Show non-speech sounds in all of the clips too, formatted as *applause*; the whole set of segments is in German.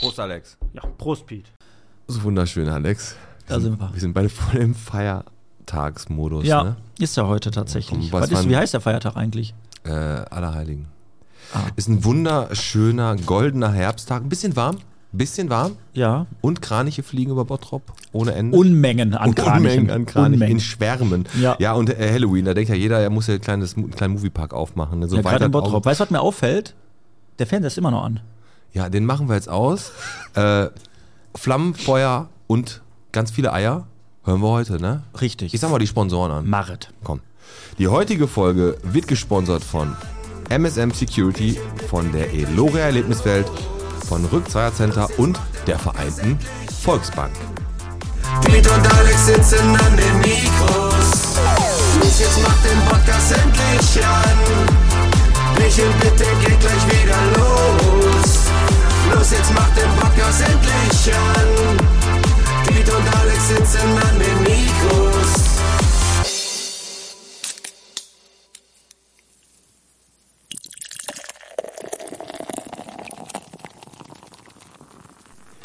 Prost, Alex. Ja, Prost, Pete. So wunderschön, Alex. Da sind wir. Wir sind beide voll im Feiertagsmodus. Ja, Ne? ist ja heute tatsächlich. Was Was ist, wie heißt der Feiertag eigentlich? Äh, Allerheiligen. Ah. Ist ein wunderschöner, goldener Herbsttag. Ein bisschen warm. Bisschen warm. Ja, Und Kraniche fliegen über Bottrop. Ohne Ende. Unmengen an Kranichen. Unmengen an Kranichen. In Unmengen. Schwärmen. Ja. ja, und äh, Halloween, da denkt ja jeder, er muss ja ein kleines, einen kleinen Moviepark aufmachen. Ne? So Ja, gerade in Bottrop. Weißt du, was mir auffällt? Der Fernseher ist immer noch an. Ja, den machen wir jetzt aus. Äh, Flammen, Feuer und ganz viele Eier hören wir heute, ne? Richtig. Ich sag mal die Sponsoren an. Marit. Komm. Die heutige Folge wird gesponsert von MSM Security, von der Eloria Erlebniswelt, von Rückzeiher Center und der Vereinten Volksbank. Piet und Alex sitzen an den Mikros. Los, jetzt macht den Podcast endlich an. Michel, bitte geht gleich wieder los. Los, jetzt macht den Podcast endlich an. Piet und Alex sitzen an den Mikros.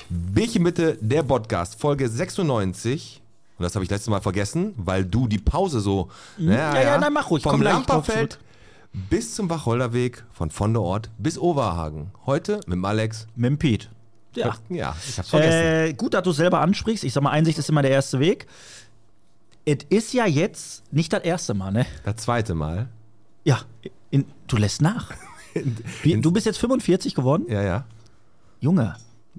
Bierchen bitte, der Podcast, Folge 96. Und das habe ich letztes Mal vergessen, weil du die Pause so. Ja, ja, nein, mach ruhig, Vom komm Lamperfeld bis zum Wacholderweg, von Vonderort bis Oberhagen. Heute mit dem Alex. Mit dem Pete. Ja. Ja, ich hab's vergessen. Äh, gut, dass du es selber ansprichst. Ich sag mal, Einsicht ist immer der erste Weg. Es ist ja jetzt nicht das erste Mal, ne? das zweite Mal. Ja, in, du lässt nach. *laughs* Wie, du bist jetzt 45 geworden? Ja, ja. Junge,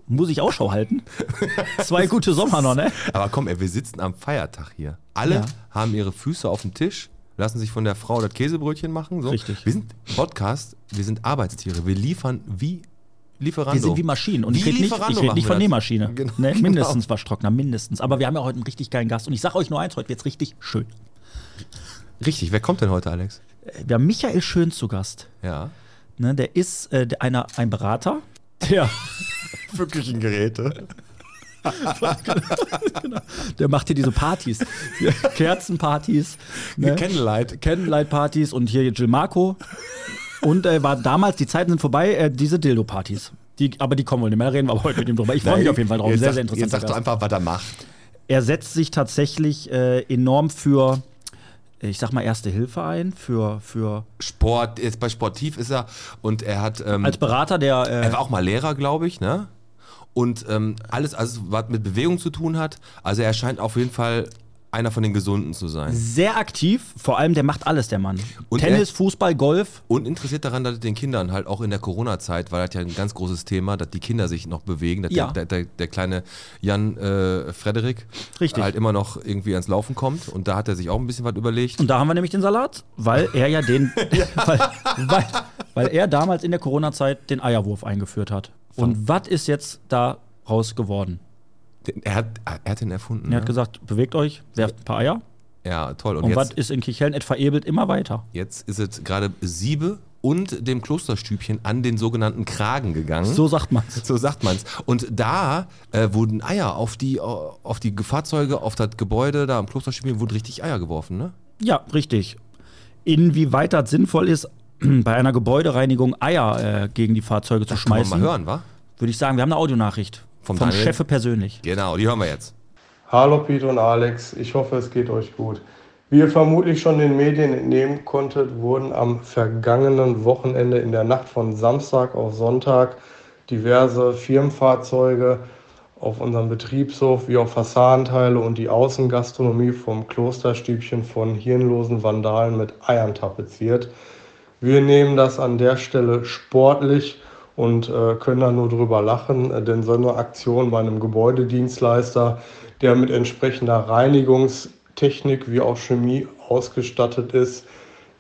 muss ich Ausschau halten? *laughs* Zwei gute Sommer noch, ne? Aber komm, ey, wir sitzen am Feiertag hier. Alle Ja. haben ihre Füße auf dem Tisch, lassen sich von der Frau das Käsebrötchen machen. So. Richtig. Wir sind Podcast, wir sind Arbeitstiere. Wir liefern wie Lieferando. Wir sind wie Maschinen. Und ich Wie rede nicht, ich red nicht von. Nähmaschine. Genau, ne? genau. *laughs* Mindestens Waschtrockner, mindestens. Aber wir haben ja heute einen richtig geilen Gast. Und ich sage euch nur eins, heute wird's richtig schön. Richtig, wer kommt denn heute, Alex? Äh, Wir haben Michael Schön zu Gast. Ja. Ne? Der ist äh, einer, ein Berater. Der, *laughs* Wirklichen *laughs* Geräte. der macht hier diese Partys. Kerzenpartys. Ne? Candlelight. Candlelight-Partys und hier Jill Marco. Und äh, war damals, die Zeiten sind vorbei, äh, diese Dildo-Partys. Die, aber die kommen wohl nicht mehr, da reden wir aber heute mit ihm drüber. Ich freue mich auf jeden Fall drauf. Jetzt Sehr, sag- sehr Jetzt interessanter sag doch Gast. einfach, was er macht. Er setzt sich tatsächlich äh, enorm für, äh, ich sag mal, Erste Hilfe ein, für, für Sport, jetzt bei Sportiv ist er und er hat. Ähm, als Berater der. er Äh, war auch mal Lehrer, glaube ich, ne? Und ähm, alles, also, was mit Bewegung zu tun hat. Also er scheint auf jeden Fall einer von den Gesunden zu sein. sehr aktiv, vor allem der macht alles, der Mann. Und Tennis, er- Fußball, Golf. Und interessiert daran, dass den Kindern halt auch in der Corona-Zeit, weil das ja ein ganz großes Thema, dass die Kinder sich noch bewegen, dass Ja. der, der, der kleine Jan äh, Frederik Richtig. halt immer noch irgendwie ans Laufen kommt. Und da hat er sich auch ein bisschen was überlegt. Und da haben wir nämlich den Salat, weil er ja den, *laughs* weil, weil, weil er damals in der Corona-Zeit den Eierwurf eingeführt hat. Und was ist jetzt da raus geworden? Den- Er hat, er hat den erfunden. Er hat ne? gesagt, bewegt euch, werft ein paar Eier. Ja, toll. Und, Und, was ist in Kicheln? Es verebelt immer weiter. jetzt ist es gerade Siebe und dem Klosterstübchen an den sogenannten Kragen gegangen. So sagt man's. So sagt man's. Und da äh, wurden Eier auf die, auf die Fahrzeuge, auf das Gebäude, da am Klosterstübchen, wurden richtig Eier geworfen, ne? Ja, richtig. Inwieweit das sinnvoll ist, *clears throat* bei einer Gebäudereinigung Eier äh, gegen die Fahrzeuge zu Kann man schmeißen, mal hören, wa? würde ich sagen, wir haben eine Audionachricht Vom vom, Daniel? Chef persönlich. Genau, die hören wir jetzt. Hallo Peter und Alex, ich hoffe es geht euch gut. Wie ihr vermutlich schon den Medien entnehmen konntet, wurden am vergangenen Wochenende in der Nacht von Samstag auf Sonntag diverse Firmenfahrzeuge auf unserem Betriebshof wie auch Fassadenteile und die Außengastronomie vom Klosterstübchen von hirnlosen Vandalen mit Eiern tapeziert. Wir nehmen das an der Stelle sportlich und äh, können da nur drüber lachen, äh, denn so eine Aktion bei einem Gebäudedienstleister, der mit entsprechender Reinigungstechnik wie auch Chemie ausgestattet ist,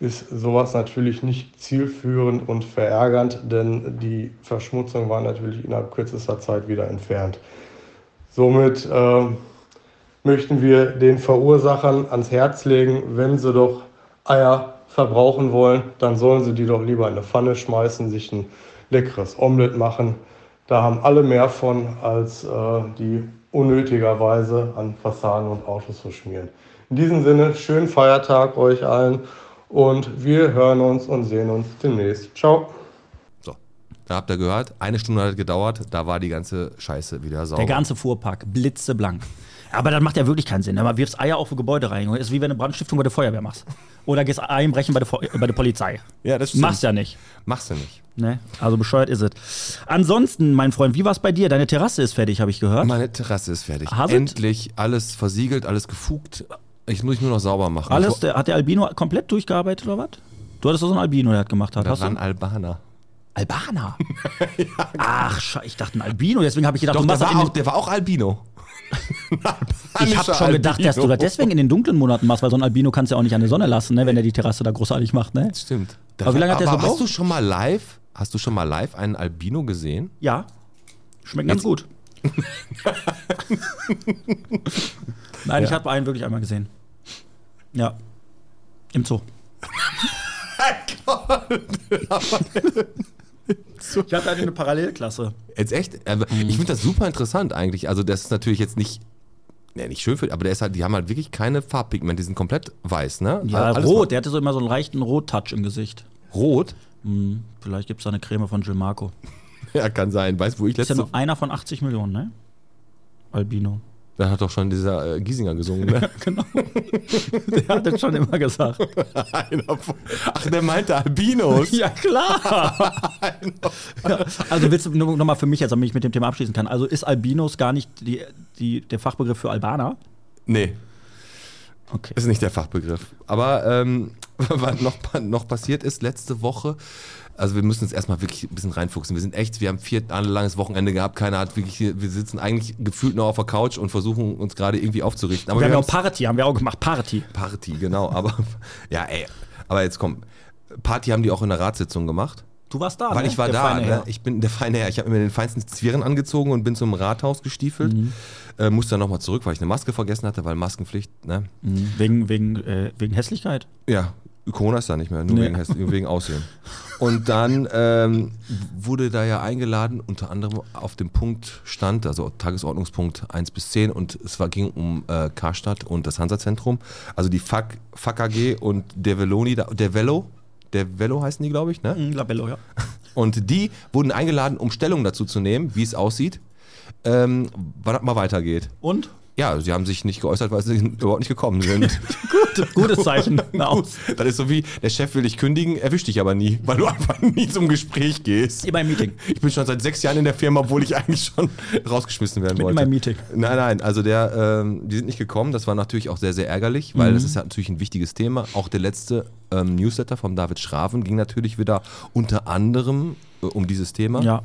ist sowas natürlich nicht zielführend und verärgernd, denn die Verschmutzung war natürlich innerhalb kürzester Zeit wieder entfernt. Somit äh, möchten wir den Verursachern ans Herz legen, wenn sie doch Eier verbrauchen wollen, dann sollen sie die doch lieber in eine Pfanne schmeißen, sich ein leckeres Omelett machen. Da haben alle mehr von, als äh, die unnötigerweise an Fassaden und Autos zu schmieren. In diesem Sinne, schönen Feiertag euch allen und wir hören uns und sehen uns demnächst. Ciao. So. Da habt ihr gehört, eine Stunde hat gedauert, da war die ganze Scheiße wieder sauber. Der ganze Fuhrpark, blitzeblank. Aber das macht ja wirklich keinen Sinn. Aber wirfst Eier auf eine Gebäudereinigung. ist wie wenn du eine Brandstiftung bei der Feuerwehr machst. Oder gehst einbrechen bei der, Feu- bei der Polizei. Ja, das stimmt. Machst ja nicht. Machst du nicht. Ne? Also bescheuert ist es. Ansonsten, mein Freund, wie war's bei dir? Deine Terrasse ist fertig, habe ich gehört. Meine Terrasse ist fertig. Hast du? Endlich alles versiegelt, alles gefugt. Ich muss nur noch sauber machen. Alles, der, hat der Albino komplett durchgearbeitet oder was? Du hattest doch so einen Albino, der hat gemacht hat. Da Hast du? ran Albaner. Albaner. *laughs* Ach, Sche- ich dachte ein Albino, deswegen habe ich gedacht, Doch, du der das war, auch, der war auch Albino. Ich habe schon gedacht, dass du Albino. das deswegen in den dunklen Monaten machst, weil so ein Albino kannst du ja auch nicht an der Sonne lassen, ne, wenn er die Terrasse da großartig macht, ne? Stimmt. Aber wie lange hat der so Hast du schon mal live, hast du schon mal live einen Albino gesehen? Ja. Schmeckt ganz gut. *laughs* Nein, ich habe einen wirklich einmal gesehen. Ja. Im Zoo. *laughs* Ich hatte eine Parallelklasse. Jetzt echt? Mhm. Ich finde das super interessant eigentlich. Also das ist natürlich jetzt nicht, ja, nicht schön für, aber der ist halt, die haben halt wirklich keine Farbpigmente, die sind komplett weiß, ne? Ja, Alles rot. Der hatte so immer so einen leichten Rot-Touch im Gesicht. Rot? Hm, vielleicht gibt es da eine Creme von Jill Marco. *laughs* Ja, kann sein. Weißt du, wo ich Ist ja letzte, nur einer von 80 Millionen, ne? Albino. Da hat doch schon dieser äh, Giesinger gesungen, ne? *laughs* Genau. *laughs* Der hat das schon immer gesagt. *laughs* Ach, der meinte Albinos. Ja, klar. ja, also willst du nur noch mal für mich jetzt, damit ich mit dem Thema abschließen kann. Also ist Albinos gar nicht die, die, der Fachbegriff für Albaner? Nee, Okay. ist nicht der Fachbegriff. Aber ähm, was noch, noch passiert ist letzte Woche, also wir müssen uns erstmal wirklich ein bisschen reinfuchsen. Wir sind echt, wir haben vier Jahre langes Wochenende gehabt, keiner hat wirklich, hier- wir sitzen eigentlich gefühlt nur auf der Couch und versuchen uns gerade irgendwie aufzurichten. Aber Wir haben ja auch Party, haben wir auch gemacht. Party. Party, genau. Aber *laughs* ja, ey. Aber jetzt komm. Party haben die auch in der Ratssitzung gemacht. Du warst da, Weil ne? ich war Der da. Ne? Ich bin der feine Herr. Ich habe mir den feinsten Zwirren angezogen und bin zum Rathaus gestiefelt. Mhm. Äh, musste dann nochmal zurück, weil ich eine Maske vergessen hatte, weil Maskenpflicht, ne? Mhm. Wegen, wegen, äh, wegen Hässlichkeit. Ja, Corona ist da nicht mehr, nur Nee. wegen, wegen Aussehen. Und dann ähm, wurde da ja eingeladen, unter anderem auf dem Punkt stand, also Tagesordnungspunkt 1 bis 10 und es war, ging um äh, Karstadt und das Hansa-Zentrum, also die FAK, FAK AG und der Veloni, der Velo, der Velo heißen die, glaube ich, ne? Mhm, Labello, ja. *laughs* Und die wurden eingeladen, um Stellung dazu zu nehmen, wie es aussieht, ähm, wann das mal weitergeht. Und? Ja, sie haben sich nicht geäußert, weil sie überhaupt nicht gekommen sind. *laughs* Gut, gutes Zeichen. *laughs* Aus. Das ist so wie, der Chef will dich kündigen, erwischt dich aber nie, weil du einfach *laughs* nie zum Gespräch gehst. Immer im Meeting. Ich bin schon seit sechs Jahren in der Firma, obwohl ich eigentlich schon rausgeschmissen werden bin wollte. immer im Meeting. Nein, nein, also der, ähm, die sind nicht gekommen. Das war natürlich auch sehr, sehr ärgerlich, weil das ist ja natürlich ein wichtiges Thema. Auch der letzte ähm, Newsletter vom David Schraven ging natürlich wieder unter anderem um dieses Thema. Ja.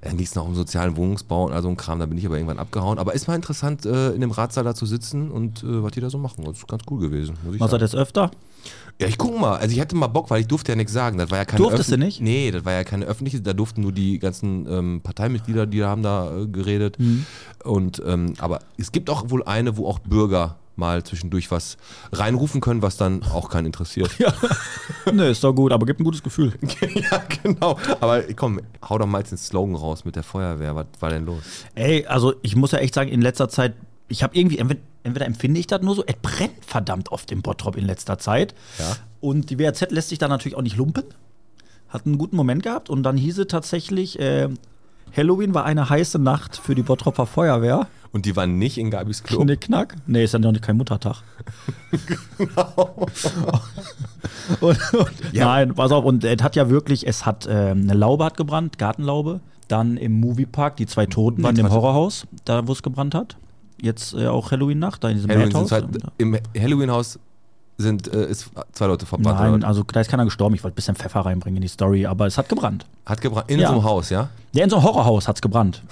Äh, nichts noch um sozialen Wohnungsbau und all so ein Kram, da bin ich aber irgendwann abgehauen. Aber ist mal interessant, äh, in dem Ratssaal da zu sitzen und äh, was die da so machen. Das ist ganz cool gewesen, muss ich Machst du das öfter? Ja, ich guck mal. Also ich hätte mal Bock, weil ich durfte ja nichts sagen. Das war ja keine Durftest du nicht? Nee, das war ja keine öffentliche. Da durften nur die ganzen ähm, Parteimitglieder, die haben da äh, geredet. Mhm. Und ähm, aber es gibt auch wohl eine, wo auch Bürger mal zwischendurch was reinrufen können, was dann auch keinen interessiert. Ja, *laughs* Nö, ist doch gut, aber gibt ein gutes Gefühl. *laughs* genau. Aber komm, hau doch mal jetzt den Slogan raus mit der Feuerwehr. Was war denn los? Ey, also ich muss ja echt sagen, in letzter Zeit, ich habe irgendwie, entweder, empfinde ich das nur so, es brennt verdammt oft im Bottrop in letzter Zeit. Ja. Und die WAZ lässt sich da natürlich auch nicht lumpen. Hat einen guten Moment gehabt und dann hieß es tatsächlich, äh, Halloween war eine heiße Nacht für die Bottropper Feuerwehr. Und die waren nicht in Gabis Klo. Knickknack. Nee, ist ja noch nicht kein Muttertag. *laughs* und, und, Ja. Nein, pass auf, und es hat ja wirklich, es hat ähm, eine Laube hat gebrannt, Gartenlaube. Dann im Moviepark die zwei Toten Warte, in dem. Horrorhaus, da wo es gebrannt hat. Jetzt äh, auch Halloween-Nacht, da in diesem Halloween Madhouse. halt, Im Halloween-Haus sind äh, ist zwei Leute verbrannt. Nein, also da ist keiner gestorben. Ich wollte ein bisschen Pfeffer reinbringen in die Story, aber es hat gebrannt. Hat gebrannt. In Ja. so einem Haus, ja? Ja, in so einem Horrorhaus hat es gebrannt.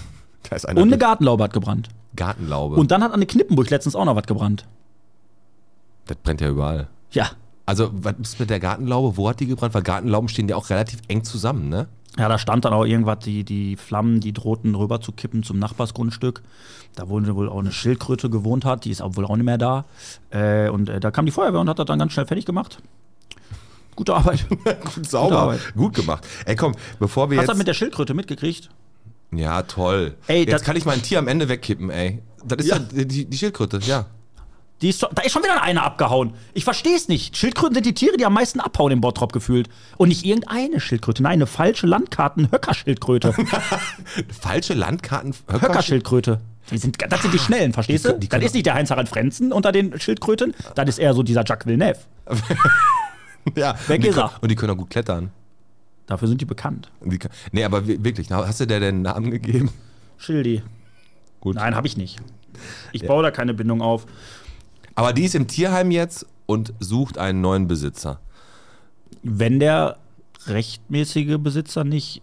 Da ist einer Und eine Gartenlaube hat gebrannt. Gartenlaube. Und dann hat an der Knippenburg letztens auch noch was gebrannt. das brennt ja überall. Ja. Also, was ist mit der Gartenlaube? Wo hat die gebrannt? Weil Gartenlauben stehen ja auch relativ eng zusammen, ne? Ja, da stand dann auch irgendwas, die, die Flammen, die drohten rüber zu kippen zum Nachbarsgrundstück. Da wohl wohl auch eine Schildkröte gewohnt hat, die ist auch wohl auch nicht mehr da. Äh, und äh, da kam die Feuerwehr und hat das dann ganz schnell fertig gemacht. Gute Arbeit. *laughs* Gut, sauber. Arbeit. Gut gemacht. Ey, komm, bevor wir Hast du das jetzt. mit der Schildkröte mitgekriegt? Ja, toll. Ey, jetzt kann ich mein Tier am Ende wegkippen, ey. Das ist ja, Ja. die, die Schildkröte, ja. Die ist, da ist schon wieder eine abgehauen. Ich verstehe es nicht. Schildkröten sind die Tiere, die am meisten abhauen im Bottrop gefühlt. Und nicht irgendeine Schildkröte. Nein, eine falsche Landkarten-Höckerschildkröte. *laughs* Falsche Landkarten. Höcker- Höckerschildkröte. Die sind, das sind die Schnellen, verstehst Die du? die das ist nicht der Heinz-Harald Frenzen unter den Schildkröten. Das ist eher so dieser Jacques Villeneuve. *laughs* Ja, Weg und die ist können, er. Und die können auch gut klettern. Dafür sind die bekannt. Die, kann- nee, aber wi- wirklich, hast du der den Namen gegeben? Schildi. Gut. Nein, habe ich nicht. Ich baue da keine Bindung auf. Aber die ist im Tierheim jetzt und sucht einen neuen Besitzer. Wenn der rechtmäßige Besitzer nicht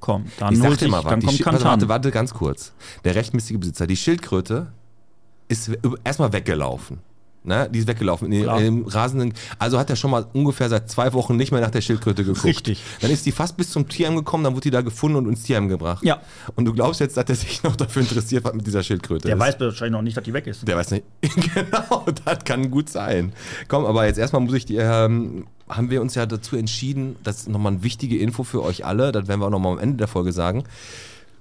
kommt, dann Ich sag holt dir sich, mal was. dann die kommt Schi- warte, Kantan. warte, warte, ganz kurz. Der rechtmäßige Besitzer, die Schildkröte, ist erstmal weggelaufen. Ne? Die ist weggelaufen in, dem rasenden. Also hat er schon mal ungefähr seit zwei Wochen nicht mehr nach der Schildkröte geguckt. Richtig. Dann ist die fast bis zum Tierheim gekommen, dann wurde die da gefunden und ins Tierheim gebracht. Ja. Und du glaubst jetzt, dass er sich noch dafür interessiert, was mit dieser Schildkröte Der ist. weiß wahrscheinlich noch nicht, dass die weg ist. Der weiß nicht. *laughs* genau, das kann gut sein. Komm, aber jetzt erstmal muss ich dir, ähm, haben wir uns ja dazu entschieden, das ist nochmal eine wichtige Info für euch alle, das werden wir auch nochmal am Ende der Folge sagen.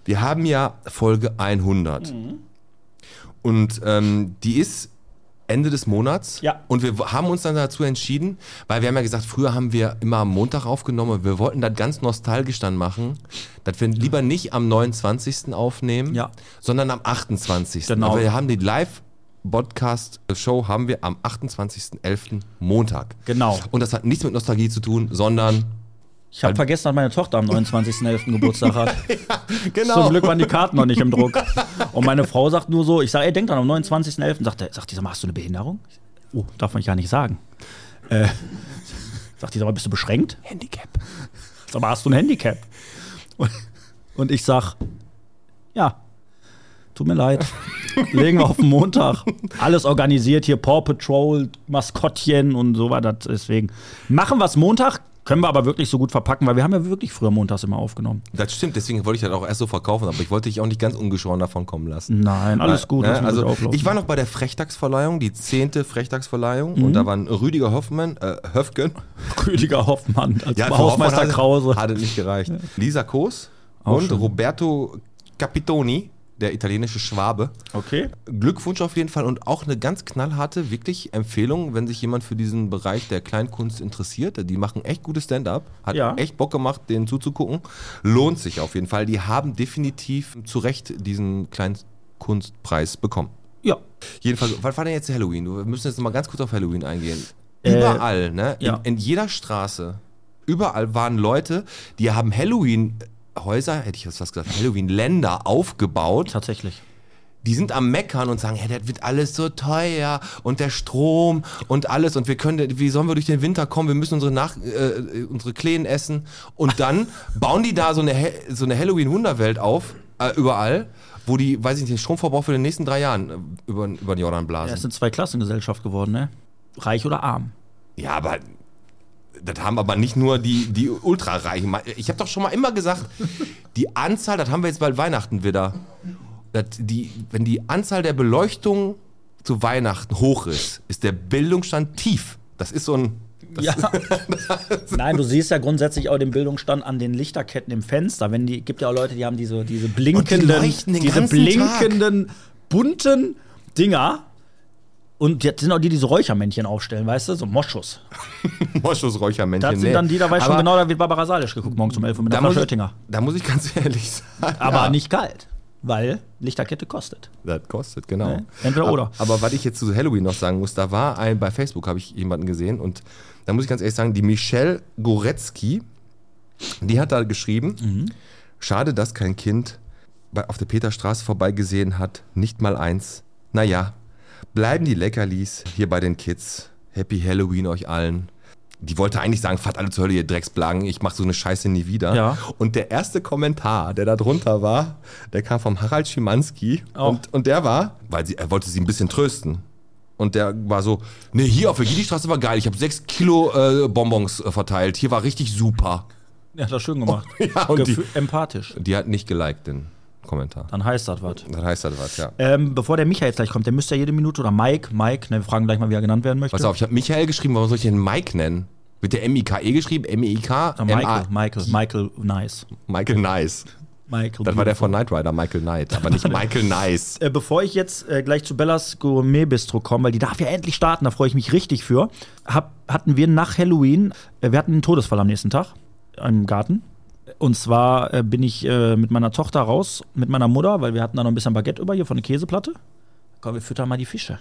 Wir haben ja Folge 100. Mhm. Und ähm, die ist Ende des Monats. Ja. Und wir haben uns dann dazu entschieden, weil wir haben ja gesagt, früher haben wir immer am Montag aufgenommen. Wir wollten das ganz nostalgisch dann machen, dass wir lieber nicht am 29. aufnehmen, Ja. sondern am 28. Genau. Aber wir haben die Live Podcast Show haben wir am 28.11. Montag. Genau. Und das hat nichts mit Nostalgie zu tun, sondern Ich habe vergessen, dass meine Tochter am *laughs* 29.11. Geburtstag hat. *laughs* genau. Zum Glück waren die Karten noch nicht im Druck. *laughs* Und meine Frau sagt nur so, ich sage, ey, denk dran, am 29.11. Sagt, sagt die, sag mal, hast du eine Behinderung? Oh, darf man gar nicht sagen. Äh, sagt die, sag mal, bist du beschränkt? Handicap. Sag mal, hast du ein Handicap? Und, und ich sag, ja, tut mir leid. Legen wir auf den Montag. Alles organisiert hier, Paw Patrol, Maskottchen und so weiter. Deswegen machen wir es Montag, können wir aber wirklich so gut verpacken, weil wir haben ja wirklich früher montags immer aufgenommen. Das stimmt, deswegen wollte ich das auch erst so verkaufen, aber ich wollte dich auch nicht ganz ungeschoren davon kommen lassen. Nein, alles gut. Ne? Also, ich war noch bei der Frechtagsverleihung, die zehnte Frechtagsverleihung, Mhm. und da waren Rüdiger Hoffmann, äh, Höfgen. *laughs* Rüdiger Hoffmann als für Hausmeister Krause. Hat es nicht gereicht. Lisa Koos Auch und schön. Roberto Capitoni, der italienische Schwabe. Okay. Glückwunsch auf jeden Fall und auch eine ganz knallharte, wirklich Empfehlung, wenn sich jemand für diesen Bereich der Kleinkunst interessiert. Die machen echt gutes Stand-up. Hat Ja. echt Bock gemacht, denen zuzugucken. Lohnt sich auf jeden Fall. Die haben definitiv zu Recht diesen Kleinkunstpreis bekommen. Ja. Jedenfalls, was war denn jetzt Halloween? Wir müssen jetzt mal ganz kurz auf Halloween eingehen. Äh, Überall, ne? ja. In, in jeder Straße, überall waren Leute, die haben Halloween-Häuser, hätte ich jetzt was gesagt, Halloween-Länder aufgebaut Tatsächlich. die sind am Meckern und sagen, hey, das wird alles so teuer und der Strom und alles und wir können, wie sollen wir durch den Winter kommen? Wir müssen unsere Nach, äh, unsere Kleen essen und dann *laughs* bauen die da so eine, so eine Halloween-Wunderwelt auf, äh, überall, wo die, weiß ich nicht, den Stromverbrauch für die nächsten drei Jahren äh, über, über den Jordan Ja, blasen. es sind zwei Klassengesellschaft geworden, ne? Reich oder arm. Ja, aber das haben aber nicht nur die, die Ultrareichen. Ich habe doch schon mal immer gesagt, die Anzahl, das haben wir jetzt bald Weihnachten wieder, die, wenn die Anzahl der Beleuchtung zu Weihnachten hoch ist, ist der Bildungsstand tief. Das ist so ein. Ja. *laughs* Nein, du siehst ja grundsätzlich auch den Bildungsstand an den Lichterketten im Fenster. Wenn die gibt ja auch Leute, die haben diese, diese blinkenden, den diese blinkenden, bunten Dinger. Und jetzt sind auch die, die diese Räuchermännchen aufstellen, weißt du? So Moschus. *laughs* Moschusräuchermännchen. Das sind dann die, da weiß schon Aber genau, da wird Barbara Salisch geguckt morgens um 11 Uhr mit ich, Oettinger. da muss ich ganz *laughs* ehrlich sagen. Aber ja, nicht kalt, weil Lichterkette kostet. Das kostet, genau. Ne? Entweder aber, oder. Aber was ich jetzt zu Halloween noch sagen muss, da war ein, bei Facebook habe ich jemanden gesehen und da muss ich ganz ehrlich sagen, die Michelle Goretzky, die hat da geschrieben, Mhm. schade, dass kein Kind bei, auf der Peterstraße vorbeigesehen hat, nicht mal eins. Naja, bleiben die Leckerlis hier bei den Kids. Happy Halloween euch allen. Die wollte eigentlich sagen, fahrt alle zur Hölle, ihr Drecksblagen, ich mach so eine Scheiße nie wieder. Ja. Und der erste Kommentar, der da drunter war, der kam vom Harald Schimanski. Oh. Und, und der war, weil sie, er wollte sie ein bisschen trösten. Und der war so, nee, hier auf der Gidi-Straße war geil. Ich habe sechs Kilo äh, Bonbons äh, verteilt. Hier war richtig super. Ja, hat das schön gemacht. *laughs* Ja, und die, Gefühl- empathisch. die hat nicht geliked, den Kommentar. Dann heißt das was. Das heißt das was, ja. Ähm, bevor der Michael jetzt gleich kommt, der müsste ja jede Minute oder Mike, Mike, ne, wir fragen gleich mal, wie er genannt werden möchte. Pass auf, ich habe Michael geschrieben, warum soll ich den Mike nennen? Wird der M-I-K-E geschrieben? M-I-K? Ah, Michael, Michael, Michael, nice. Michael Nice. Michael Das war der von Knight Rider, Michael Knight, aber nicht *laughs* Michael Nice. Äh, bevor ich jetzt äh, gleich zu Bellas Gourmet Bistro komme, weil die darf ja endlich starten, da freue ich mich richtig für, hab, hatten wir nach Halloween, äh, wir hatten einen Todesfall am nächsten Tag im Garten. Und zwar äh, bin ich äh, mit meiner Tochter raus, mit meiner Mutter, weil wir hatten da noch ein bisschen Baguette über hier von der Käseplatte. Komm, wir füttern mal die Fische.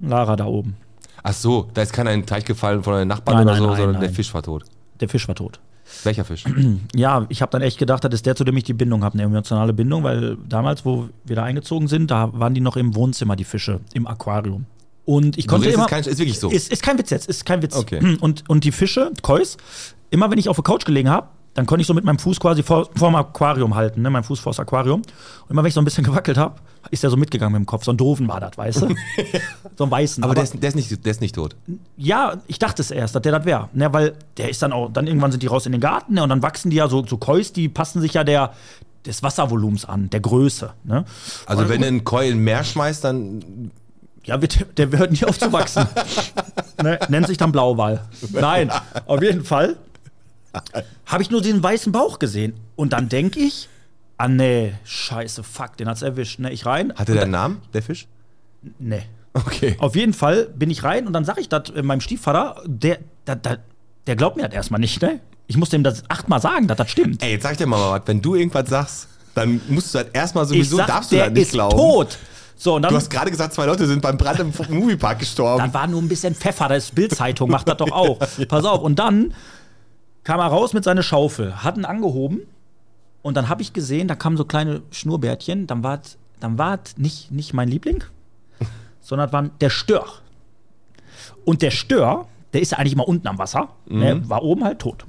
Lara da oben. Ach so, da ist keiner in den Teich gefallen von den Nachbarn Nein, oder nein, so, nein, sondern der. Fisch war tot. Der Fisch war tot. Welcher Fisch? *clears throat* Ja, ich habe dann echt gedacht, das ist der, zu dem ich die Bindung habe, eine emotionale Bindung, weil damals, wo wir da eingezogen sind, da waren die noch im Wohnzimmer, die Fische, im Aquarium. Und ich konnte ist, immer. es kein, ist wirklich so. Ist, ist kein Witz jetzt, ist kein Witz. Okay. *clears throat* Und, und die Fische, Kois, immer wenn ich auf der Couch gelegen habe, dann konnte ich so mit meinem Fuß quasi vor, vor dem Aquarium halten, ne? mein Fuß vor das Aquarium. Und immer wenn ich so ein bisschen *laughs* gewackelt habe, ist der so mitgegangen mit dem Kopf. So ein Doofen war das, weißt du? *laughs* so ein weißen. aber der ist, der, ist nicht, der ist nicht tot. Ja, ich dachte es erst, dass der das wäre. Ne, weil der ist dann auch, dann irgendwann sind die raus in den Garten ne, und dann wachsen die ja so, so Kois, die passen sich ja der, des Wasservolumens an, der Größe. Ne? Also wenn du einen Koi in Meer schmeißt, dann Ja, wird, der hört nicht auf zu wachsen. *laughs* ne, nennt sich dann Blauwal. Nein, auf jeden Fall habe ich nur den weißen Bauch gesehen. Und dann denke ich, ah nee, scheiße, fuck, den hat's erwischt. Ne, ich rein. hatte der einen Namen, der Fisch? Nee. Okay. Auf jeden Fall bin ich rein und dann sage ich das äh, meinem Stiefvater, der, der, der, der glaubt mir das erstmal nicht, ne? Ich muss dem das achtmal sagen, dass das stimmt. Ey, jetzt sag ich dir mal was, wenn du irgendwas sagst, dann musst du das erstmal sowieso, sag, darfst du das nicht ist glauben. tot. So, und dann, Du hast gerade gesagt, zwei Leute sind beim Brand im Moviepark gestorben. dann war nur ein bisschen Pfeffer, das ist Bildzeitung, macht das doch auch. *laughs* Pass auf, und dann kam er raus mit seiner Schaufel, hat ihn angehoben und dann habe ich gesehen, da kamen so kleine Schnurrbärtchen, dann war dann war nicht, nicht mein Liebling, *laughs* sondern war der Stör. Und der Stör, der ist ja eigentlich immer unten am Wasser, ne, war oben halt tot.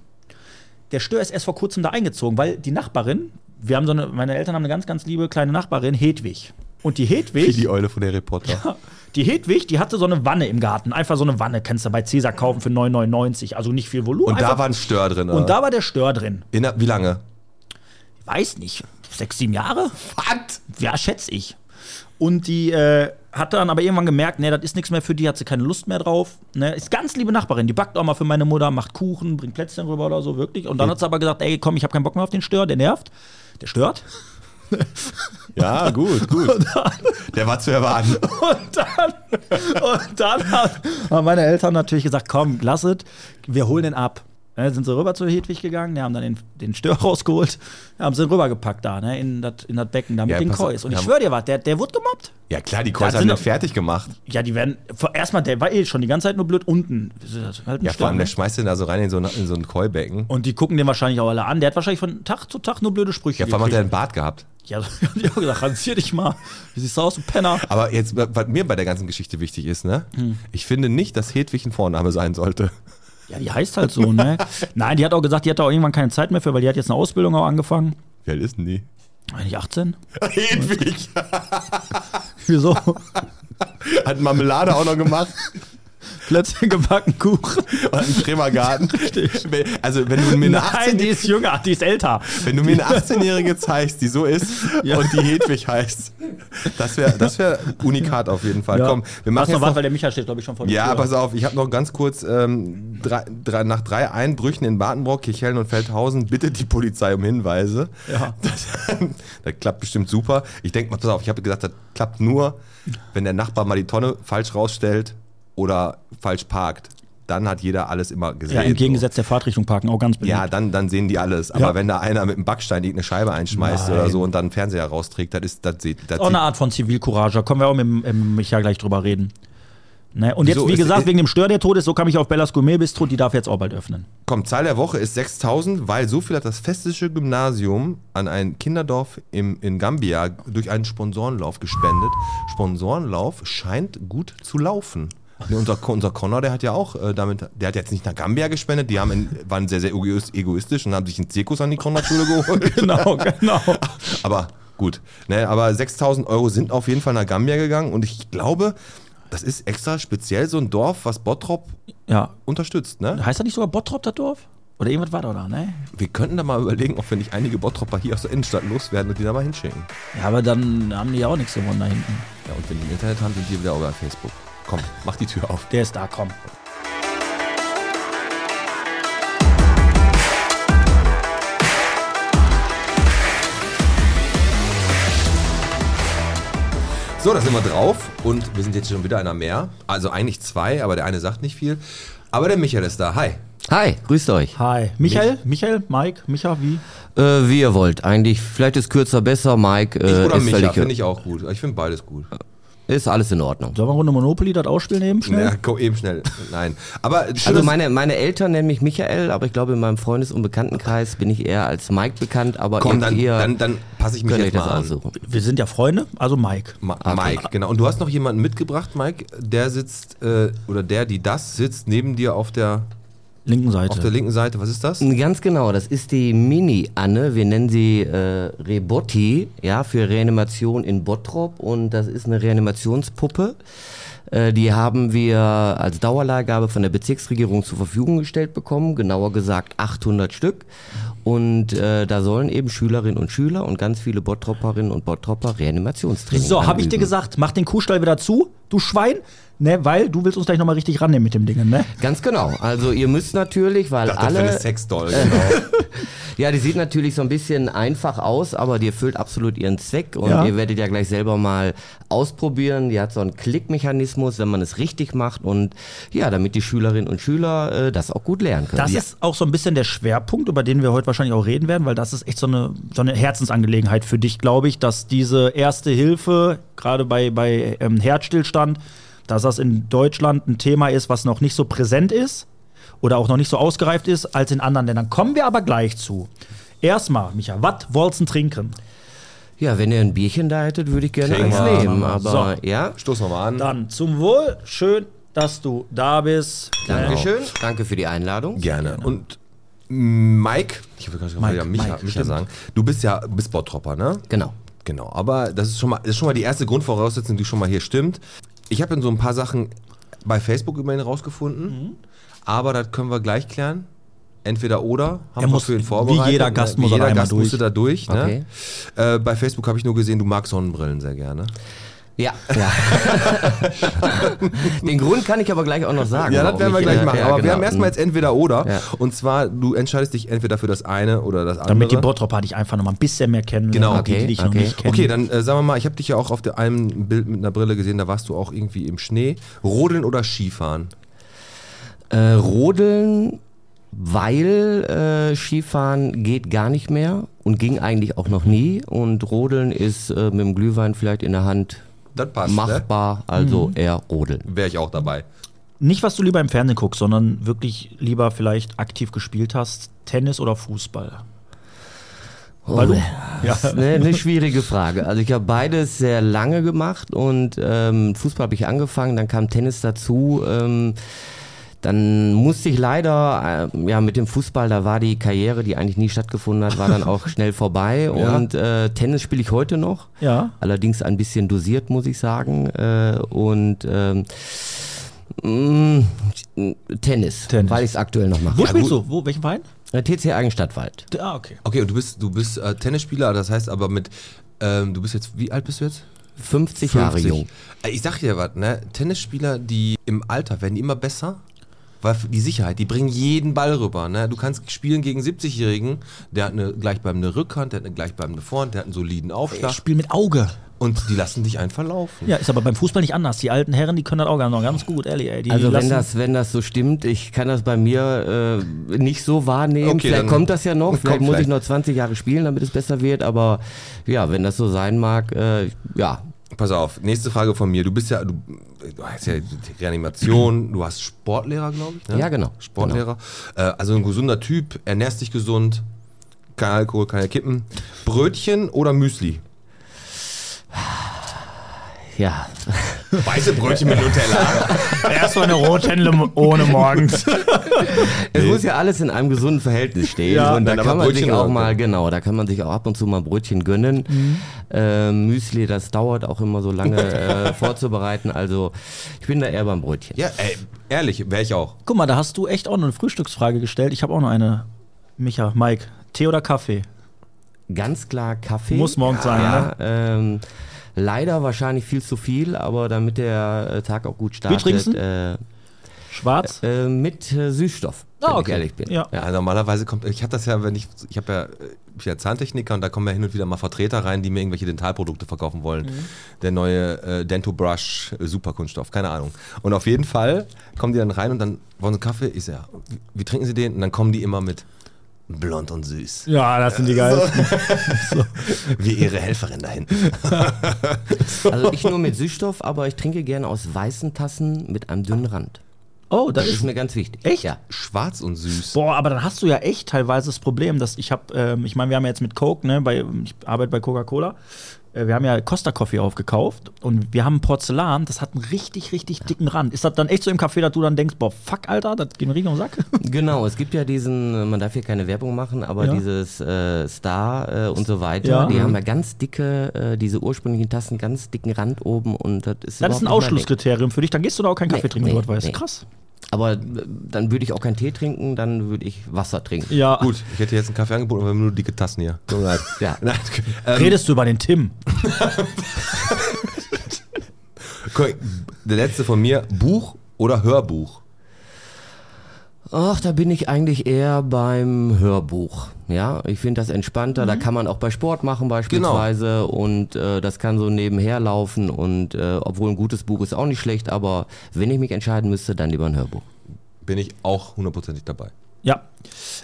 Der Stör ist erst vor kurzem da eingezogen, weil die Nachbarin, wir haben so eine, meine Eltern haben eine ganz, ganz liebe kleine Nachbarin, Hedwig. Und die Hedwig. Wie die Eule von Harry Potter. Die Hedwig, die hatte so eine Wanne im Garten. Einfach so eine Wanne, kannst du bei Cäsar kaufen für 9,99. Also nicht viel Volumen. Und da war ein Stör drin. und da war der Stör drin. In, der- wie lange? Weiß nicht, sechs, sieben Jahre? Was? Ja, schätze ich. Und die äh, hat dann aber irgendwann gemerkt, nee, das ist nichts mehr für die, hat sie keine Lust mehr drauf. Ne? Ist ganz liebe Nachbarin, die backt auch mal für meine Mutter, macht Kuchen, bringt Plätzchen rüber oder so, wirklich. Und dann hat sie aber gesagt, ey, komm, ich habe keinen Bock mehr auf den Stör, der nervt. Der stört. *laughs* Ja, gut, gut. Der war zu erwarten. *laughs* Und dann, und dann haben meine Eltern natürlich gesagt, komm, lass es, wir holen den ab. Ne, sind sie rüber zu Hedwig gegangen, die haben dann den, den Stör *laughs* rausgeholt, haben sie rübergepackt da, ne, in das in Becken da mit Ja, den Kois. Und ich schwöre dir was, der, der wurde gemobbt. Ja klar, die sind haben doch- fertig gemacht. Ja, die werden, erstmal, der war eh schon die ganze Zeit nur blöd unten. Halt Ja, Stör, vor allem, der ne? schmeißt den da so rein in so, ein- in so ein Koi-Becken. Und die gucken den wahrscheinlich auch alle an. Der hat wahrscheinlich von Tag zu Tag nur blöde Sprüche Ja, vor allem hat er einen. Bart gehabt. Ja, *laughs* die haben gesagt, rasier dich mal. Wie siehst du aus, du Penner? Aber jetzt, was mir bei der ganzen Geschichte wichtig ist, ne? Hm. Ich finde nicht, dass Hedwig ein Vorname sein sollte. Ja, die heißt halt so, ne? *laughs* Nein, die hat auch gesagt, die hat auch irgendwann keine Zeit mehr für, weil die hat jetzt eine Ausbildung auch angefangen. Wie alt ist denn die? Eigentlich 18? *laughs* Hedwig! Wieso? Hat Marmelade auch noch gemacht. *laughs* Plätzchen gebacken, Kuchen. Und einen Schrebergarten. Also, wenn du mir eine Nein, 18 die ist jünger, die ist älter. Wenn du mir eine 18-Jährige zeigst, die so ist Ja. und die Hedwig heißt, das wäre das wär Unikat auf jeden Fall. Komm, wir machen Hast noch was, noch, weil der Micha steht, glaube ich, schon vor Ja, Tür. pass auf, ich habe noch ganz kurz, ähm, drei, drei, nach drei Einbrüchen in Badenbrock, Kirchhellen und Feldhausen bittet die Polizei um Hinweise. Ja. Das, *laughs* das klappt bestimmt super. Ich denke mal, pass auf, ich habe gesagt, das klappt nur, wenn der Nachbar mal die Tonne falsch rausstellt oder falsch parkt. Dann hat jeder alles immer gesehen. Ja, im Gegensatz der Fahrtrichtung parken, auch ganz beliebt. Ja, dann, dann sehen die alles. Aber Ja. wenn da einer mit einem Backstein irgendeine Scheibe einschmeißt Nein. oder so und dann einen Fernseher rausträgt, das ist, das sieht, das auch eine Art von Zivilcourage, da können wir auch mit, mit Micha gleich drüber reden. Ne? Und jetzt, Wieso? wie gesagt, ist- wegen dem Stör, der tot ist, so kam ich auf Bellas Gourmet Bistro, die darf jetzt auch bald öffnen. Komm, Zahl der Woche ist 6000, weil so viel hat das Festische Gymnasium an ein Kinderdorf im, in Gambia durch einen Sponsorenlauf gespendet. Sponsorenlauf scheint gut zu laufen. *laughs* Ne, unser, unser Connor, der hat ja auch äh, damit, der hat jetzt nicht nach Gambia gespendet, die haben in, waren sehr, sehr egoist- egoistisch und haben sich einen Zirkus an die Connor-Schule geholt. *laughs* Genau, genau. *laughs* Aber gut, ne, aber 6000 Euro sind auf jeden Fall nach Gambia gegangen und ich glaube, das ist extra speziell so ein Dorf, was Bottrop Ja. unterstützt. Ne? Heißt das nicht sogar Bottrop, das Dorf? Oder irgendwas war da, da, ne? Wir könnten da mal überlegen, ob wir nicht einige Bottropper hier aus der Innenstadt loswerden und die da mal hinschicken. Ja, aber dann haben die ja auch nichts gewonnen da hinten. Ja, und wenn die im Internet haben, sind die wieder auch bei Facebook. Komm, mach die Tür auf. Der ist da, komm. So, da sind wir drauf und wir sind jetzt schon wieder einer mehr. Also eigentlich zwei, aber der eine sagt nicht viel. Aber der Michael ist da. Hi. Hi, grüßt euch. Hi. Michael, Michael, Mike, Micha, wie? Äh, wie ihr wollt. Eigentlich, vielleicht ist kürzer besser, Mike. Äh, ich oder Micha, finde ich auch gut. Ich finde beides gut ist alles in Ordnung. Sollen wir eine Runde Monopoly das ausspielen eben schnell? Ja, komm, eben schnell. Nein. Aber Also meine, meine Eltern nennen mich Michael, aber ich glaube, in meinem Freundes- und Bekanntenkreis bin ich eher als Mike bekannt, aber komm, dann, ihr dann, dann passe ich mich jetzt mal das an. Wir sind ja Freunde, also Mike. Ma Mike, genau. Und du hast noch jemanden mitgebracht, Mike, der sitzt, äh, oder der, die das sitzt neben dir auf der, Linken Seite. auf der linken Seite. Was ist das? Ganz genau, das ist die Mini-Anne. Wir nennen sie äh, Rebotti, ja, für Reanimation in Bottrop. Und das ist eine Reanimationspuppe. Äh, die haben wir als Dauerleihgabe von der Bezirksregierung zur Verfügung gestellt bekommen. Genauer gesagt 800 Stück. Und äh, da sollen eben Schülerinnen und Schüler und ganz viele Bottroperinnen und Bottropper Reanimationstraining so, habe ich dir gesagt, mach den Kuhstall wieder zu, du Schwein, ne, weil du willst uns gleich nochmal richtig rannehmen mit dem Ding, ne? Ganz genau. Also ihr müsst natürlich, weil für alle... eine Sexdoll, genau. *laughs* Ja, die sieht natürlich so ein bisschen einfach aus, aber die erfüllt absolut ihren Zweck und Ja. ihr werdet ja gleich selber mal ausprobieren. Die hat so einen Klickmechanismus, wenn man es richtig macht und ja, damit die Schülerinnen und Schüler äh, das auch gut lernen können. Das ja. ist auch so ein bisschen der Schwerpunkt, über den wir heute wahrscheinlich auch reden werden, weil das ist echt so eine, so eine Herzensangelegenheit für dich, glaube ich, dass diese erste Hilfe, gerade bei, bei ähm, Herzstillstand, dass das in Deutschland ein Thema ist, was noch nicht so präsent ist oder auch noch nicht so ausgereift ist als in anderen Ländern. Kommen wir aber gleich zu. Erstmal, Micha, was wollt's trinken? ja, wenn ihr ein Bierchen da hättet, würde ich gerne eins nehmen. Aber So. ja, Stoß nochmal an. Dann zum Wohl. Schön, dass du da bist. Dankeschön. Danke für die Einladung. Gerne. Und Mike, ich will gerade Mike, ja, Micha, Mike, Micha sagen, du bist ja bist Bottropper, ne? Genau. Genau, aber das ist schon mal, das ist schon mal die erste Grundvoraussetzung, die schon mal hier stimmt. Ich habe in so ein paar Sachen bei Facebook immerhin rausgefunden, Mhm. aber das können wir gleich klären. Entweder oder haben Er wir für ihn wie vorbereitet. jeder Gast Wie muss er jeder Gast durch. musste da durch. Okay. Ne? Äh, bei Facebook habe ich nur gesehen, du magst Sonnenbrillen sehr gerne. Ja, ja. *laughs* Den Grund kann ich aber gleich auch noch sagen. Ja, das werden wir ich, gleich machen. ja, aber wir genau. haben erstmal jetzt entweder oder. Ja. Und zwar, du entscheidest dich entweder für das eine oder das andere. Damit die Bottropper dich einfach noch mal ein bisschen mehr kennen. Genau. die, die Okay, dich noch okay. nicht kennen. Okay, dann äh, sagen wir mal, ich habe dich ja auch auf der, einem Bild mit einer Brille gesehen, da warst du auch irgendwie im Schnee. Rodeln oder Skifahren? Äh, rodeln, weil äh, Skifahren geht gar nicht mehr und ging eigentlich auch noch nie. Und Rodeln ist äh, mit dem Glühwein vielleicht in der Hand Das passt, ne? machbar, also Mhm. eher Rodeln. Wäre ich auch dabei. Nicht, was du lieber im Fernsehen guckst, sondern wirklich lieber vielleicht aktiv gespielt hast, Tennis oder Fußball. Weil du, Das ist eine, eine schwierige Frage. Also ich habe beides sehr lange gemacht und ähm, Fußball habe ich angefangen, dann kam Tennis dazu. Ähm, dann musste ich leider, äh, ja, mit dem Fußball, da war die Karriere, die eigentlich nie stattgefunden hat, war dann *laughs* auch schnell vorbei. Ja. Und äh, Tennis spiele ich heute noch. ja. Allerdings ein bisschen dosiert, muss ich sagen. Äh, und ähm, mh, Tennis, Tennis. weil ich es aktuell noch mache. Wo Ja, spielst du? Wo, welchen Verein? Äh, TC Eigenstadtwald. Ah, okay. Okay, und du bist, du bist äh, Tennisspieler, das heißt aber mit, ähm, du bist jetzt, wie alt bist du jetzt? 50, Jahre jung. Äh, Ich sag dir was, ne? Tennisspieler, die im Alter werden die immer besser. Weil die Sicherheit, die bringen jeden Ball rüber. Ne? Du kannst spielen gegen 70-Jährigen, der hat eine gleichbleibende Rückhand, der hat eine gleichbleibende Vorhand, der hat einen soliden Ich Aufschlag spiele mit Auge. und die lassen dich einfach laufen. Ja, ist aber beim Fußball nicht anders. Die alten Herren, die können das Auge noch ganz gut, ehrlich. Ey. Die Also wenn das, wenn das so stimmt, ich kann das bei mir äh, nicht so wahrnehmen. Okay, vielleicht dann- kommt das ja noch, vielleicht muss vielleicht. ich noch 20 Jahre spielen, damit es besser wird. Aber ja, wenn das so sein mag, äh, ja, Pass auf, nächste Frage von mir. Du bist ja, du, du hast ja Reanimation, du hast Sportlehrer, glaube ich. Ne? Ja, genau. Sportlehrer. Äh, also ein gesunder Typ, ernährst dich gesund, kein Alkohol, keine Kippen. Brötchen oder Müsli? Ja. Weiße Brötchen mit Nutella. *laughs* Erstmal eine Rothändle ohne morgens. Es muss ja alles in einem gesunden Verhältnis stehen. Ja, und da kann man sich Brötchen auch oder- mal, genau, da kann man sich auch ab und zu mal Brötchen gönnen. Mhm. Äh, Müsli, das dauert auch immer so lange äh, *laughs* vorzubereiten. Also ich bin da eher beim Brötchen. ja, ey, ehrlich, wäre ich auch. Guck mal, da hast du echt auch noch eine Frühstücksfrage gestellt. Ich habe auch noch eine. Micha, Mike, Tee oder Kaffee? Ganz klar Kaffee. Muss morgens sein, ja, ne? ähm, leider wahrscheinlich viel zu viel, aber damit der äh, Tag auch gut startet. trinkst du? Äh, Schwarz? Äh, mit äh, Süßstoff, Ah, wenn okay. ich ehrlich bin. Ja. Ja, normalerweise kommt, ich habe das ja, wenn ich, ich habe ja, ich bin ja Zahntechniker und da kommen ja hin und wieder mal Vertreter rein, die mir irgendwelche Dentalprodukte verkaufen wollen. Der neue äh, Dento Brush äh, Superkunststoff, keine Ahnung. Und auf jeden Fall kommen die dann rein und dann wollen sie einen Kaffee. Ich so, ja, wie, wie trinken sie den? Und dann kommen die immer mit blond und süß. Ja, das sind die geilsten. *laughs* Wie ihre Helferin da hinten. *laughs* Also ich nur mit Süßstoff, aber ich trinke gerne aus weißen Tassen mit einem dünnen Rand. Oh, das Das ist mir ganz wichtig. Echt? Ja. Schwarz und süß. Boah, aber dann hast du ja echt teilweise das Problem, dass ich habe, ähm, ich meine, wir haben ja jetzt mit Coke, ne, bei, ich arbeite bei Coca-Cola, wir haben ja Costa Coffee aufgekauft und wir haben Porzellan, das hat einen richtig, richtig dicken Rand. Ist das dann echt so im Café, dass du dann denkst, boah, fuck, Alter, das geht mir richtig den Sack? *laughs* Genau, es gibt ja diesen, äh, man darf hier keine Werbung machen, aber Ja. dieses äh, Star äh, und so weiter, Ja. die Mhm. haben ja ganz dicke, äh, diese ursprünglichen Tassen, ganz dicken Rand oben und das ist Das ist ein Ausschlusskriterium für dich, dann gehst du da auch keinen Kaffee Nee, trinken, nee, dort weißt. nee. Krass. Aber äh, dann würde ich auch keinen Tee trinken, dann würde ich Wasser trinken. Ja. Gut, ich hätte jetzt einen Kaffee angeboten, aber wir haben nur dicke Tassen hier. Tut mir leid. *laughs* Ja. Nein, ähm, Redest du über den Tim? *laughs* guck, der letzte von mir, Buch oder Hörbuch? Ach, da bin ich eigentlich eher beim Hörbuch. Ja, ich finde das entspannter. Mhm. Da kann man auch bei Sport machen beispielsweise und äh, das kann so nebenher laufen und äh, obwohl ein gutes Buch ist auch nicht schlecht, aber wenn ich mich entscheiden müsste, dann lieber ein Hörbuch. Bin ich auch hundertprozentig dabei. Ja.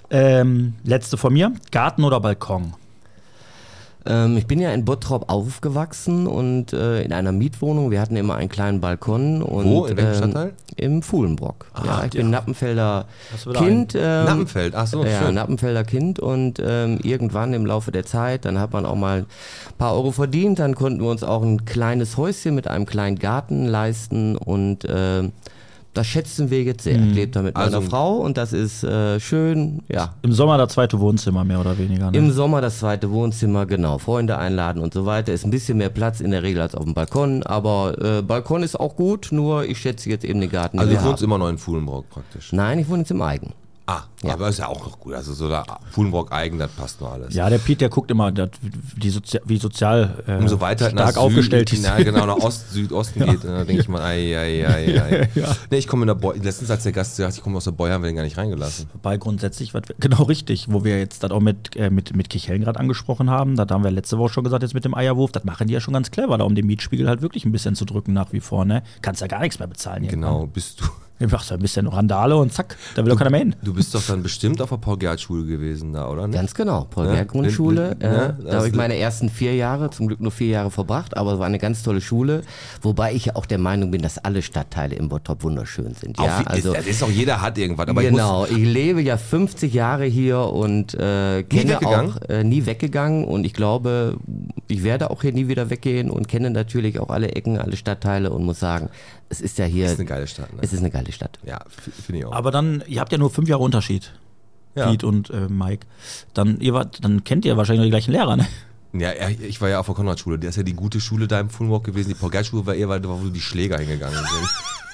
Ähm, letzte von mir, Garten oder Balkon? Ähm, ich bin ja in Bottrop aufgewachsen und äh, in einer Mietwohnung. Wir hatten immer einen kleinen Balkon. Und, Wo? In welchem ähm, Stadtteil? Im Fuhlenbrock. ja, ich bin Nappenfelder Kind. Ähm, Nappenfeld, ach so, ja, schön. Nappenfelder Kind und ähm, irgendwann im Laufe der Zeit, dann hat man auch mal ein paar Euro verdient, dann konnten wir uns auch ein kleines Häuschen mit einem kleinen Garten leisten und ähm, das schätzen wir jetzt sehr. Ich lebe da mit meiner Also- Frau und das ist äh, schön, ja. Im Sommer das zweite Wohnzimmer, mehr oder weniger. Ne? Im Sommer das zweite Wohnzimmer, genau. Freunde einladen und so weiter. Ist ein bisschen mehr Platz in der Regel als auf dem Balkon. Aber äh, Balkon ist auch gut, nur ich schätze jetzt eben den Garten. Also du wohnst immer noch in Fuhlenbrock praktisch. Nein, ich wohne jetzt im Eigen. Ah, Ja. aber ist ja auch noch gut. Also so da Fuhlenbrock eigen, das passt nur alles. ja, der Piet, der guckt immer, dat, wie, Sozi wie sozial äh, Umso weiter stark nach aufgestellt Süden, ist. ja, genau, nach Ost, *laughs* Südosten geht, da denke ich mal, ei, ei, ei, *laughs* ei. Nee, ich komme in der Beu letztens als der Gast sagt, ich komme aus der Bäuer, haben wir den gar nicht reingelassen. Wobei grundsätzlich, was *laughs* genau richtig, wo wir jetzt das auch mit, äh, mit, mit Kichellen gerade angesprochen haben, das haben wir letzte Woche schon gesagt, jetzt mit dem Eierwurf, das machen die ja schon ganz clever, da um den Mietspiegel halt wirklich ein bisschen zu drücken nach wie vor, ne? Kannst ja gar nichts mehr bezahlen. Genau, bist du. Du machst ja ein bisschen Randale und zack, da will doch keiner mehr hin. Du bist doch dann bestimmt auf der Paul-Gerhardt-Schule gewesen da, oder? Ganz genau, paul Ja, gerhardt grundschule ja, Äh, das da habe ich meine ersten vier Jahre, zum Glück nur vier Jahre verbracht, aber es war eine ganz tolle Schule. Wobei ich ja auch der Meinung bin, dass alle Stadtteile im Bottrop wunderschön sind. Auf, Ja, also, also das ist auch jeder hat irgendwas, aber genau, ich, lebe ja 50 Jahre hier und äh, kenne auch äh, nie weggegangen und ich glaube, ich werde auch hier nie wieder weggehen und kenne natürlich auch alle Ecken, alle Stadtteile und muss sagen, es ist ja hier, ist eine geile Stadt, ne? es ist eine geile Stadt. Ja, finde ich auch. Aber dann, ihr habt ja nur fünf Jahre Unterschied, ja. Piet und äh, Mike. Dann, ihr wart, dann kennt ihr wahrscheinlich noch die gleichen Lehrer, ne? Ja, ich war ja auf der Konrad-Schule. Der ist ja die gute Schule da im Fullwalk gewesen. Die Paul-Gerhardt-Schule war eher, weil da wo die Schläger hingegangen sind. *laughs*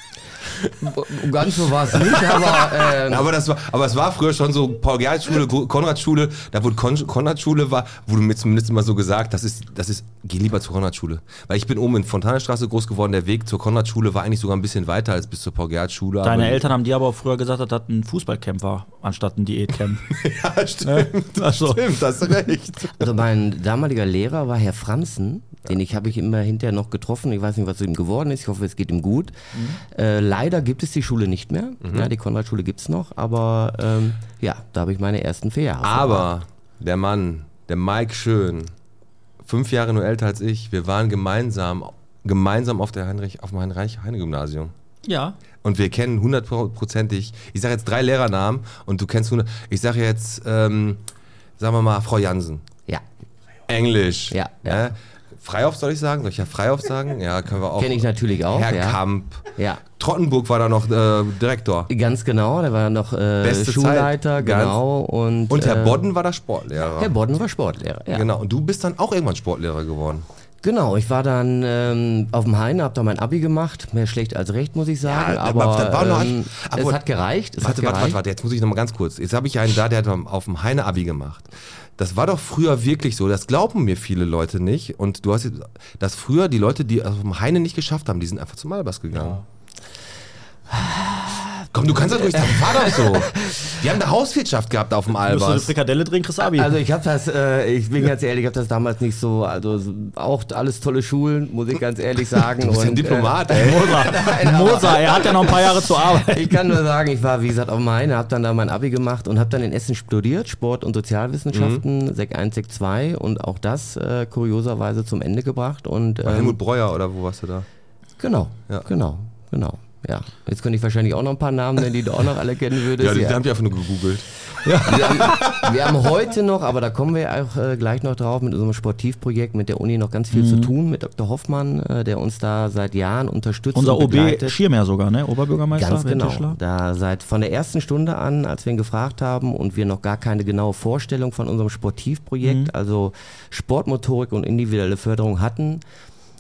Ganz so war es nicht, aber ähm, aber, das war, aber es war früher schon so Paul-Gerhardt-Schule, Konrad-Schule. Da wurde Kon Konrad-Schule war, wurde mir zumindest immer so gesagt, das ist, das ist, geh lieber zur Konrad-Schule. Weil ich bin oben in Fontanestraße groß geworden. Der Weg zur Konrad-Schule war eigentlich sogar ein bisschen weiter als bis zur Paul-Gerhardt-Schule. Deine Eltern haben dir aber auch früher gesagt, dass das ein Fußballcamp war, anstatt ein Diätcamp. *laughs* Ja, stimmt. Also, Stimmt, hast du recht. Also mein damaliger Lehrer war Herr Franzen, den ich habe ich immer hinterher noch getroffen. Ich weiß nicht, was aus ihm geworden ist. Ich hoffe, es geht ihm gut. Mhm. Äh, leider gibt es die Schule nicht mehr. Ja, die Konradschule gibt es noch, aber ähm, ja, da habe ich meine ersten vier Jahre. Aber der Mann, der Mike Schön, fünf Jahre nur älter als ich, wir waren gemeinsam, gemeinsam auf, der Heinrich, auf dem Heinrich-Heine-Gymnasium. ja. Und wir kennen hundertprozentig, ich sage jetzt drei Lehrernamen und du kennst hundert, ich sage jetzt, ähm, sagen wir mal, Frau Jansen. Ja, Englisch. Ja, ja. Äh, Freihof soll ich sagen? Soll ich ja Freihof sagen? Ja, können wir auch. kenne ich natürlich auch. Herr ja. Kamp. Ja, Trottenburg war da noch äh, Direktor. ganz genau. Der war noch äh, Beste Schulleiter, Zeit. Genau. Und, Und Herr äh, Bodden war da Sportlehrer. Herr Bodden war Sportlehrer. Ja. Genau. Und du bist dann auch irgendwann Sportlehrer geworden. Genau, ich war dann ähm, auf dem Heine, hab da mein Abi gemacht. Mehr schlecht als recht, muss ich sagen. Ja, aber aber war noch- ähm, aber- es hat gereicht. Es Warte, hat warte, gereicht. warte, warte, jetzt muss ich noch mal ganz kurz. Jetzt habe ich einen da, der hat auf dem Heine Abi gemacht. Das war doch früher wirklich so, das glauben mir viele Leute nicht. Und du hast dass früher die Leute, die auf dem Heine nicht geschafft haben, die sind einfach zum Malbas gegangen. Komm, du kannst das ruhig sagen, fahr doch so. *laughs* Die haben eine Hauswirtschaft gehabt auf dem Musst du eine Albers. Frikadelle drehen, Chris Abi. Also ich habe das, äh, ich bin ganz ehrlich, ich habe das damals nicht so, also so- auch alles tolle Schulen, muss ich ganz ehrlich sagen. Du bist ein Und, Diplomat, *laughs* ey. Moser, Moser, er hat ja noch ein paar *laughs* Jahre zu Äh, arbeiten. ich kann nur sagen, ich war wie gesagt auf meine, habe dann da mein Abi gemacht und habe dann in Essen studiert, Sport- und Sozialwissenschaften, Sek 1, Sek 2 und auch das äh, kurioserweise zum Ende gebracht und Bei ähm, Helmut Breuer oder wo warst du da? genau, Ja. genau, genau. Ja, jetzt könnte ich wahrscheinlich auch noch ein paar Namen nennen, die du auch noch alle kennen würdest. Ja, die Ja. haben die einfach nur gegoogelt. Wir haben, wir haben heute noch, aber da kommen wir auch äh, gleich noch drauf, mit unserem Sportivprojekt mit der Uni noch ganz viel Mhm. zu tun, mit Dr. Hoffmann, äh, der uns da seit Jahren unterstützt Unser OB. Schirmer sogar, ne? Oberbürgermeister, Ganz genau. Tischler. Da seit von der ersten Stunde an, als wir ihn gefragt haben und wir noch gar keine genaue Vorstellung von unserem Sportivprojekt, Mhm. also Sportmotorik und individuelle Förderung hatten,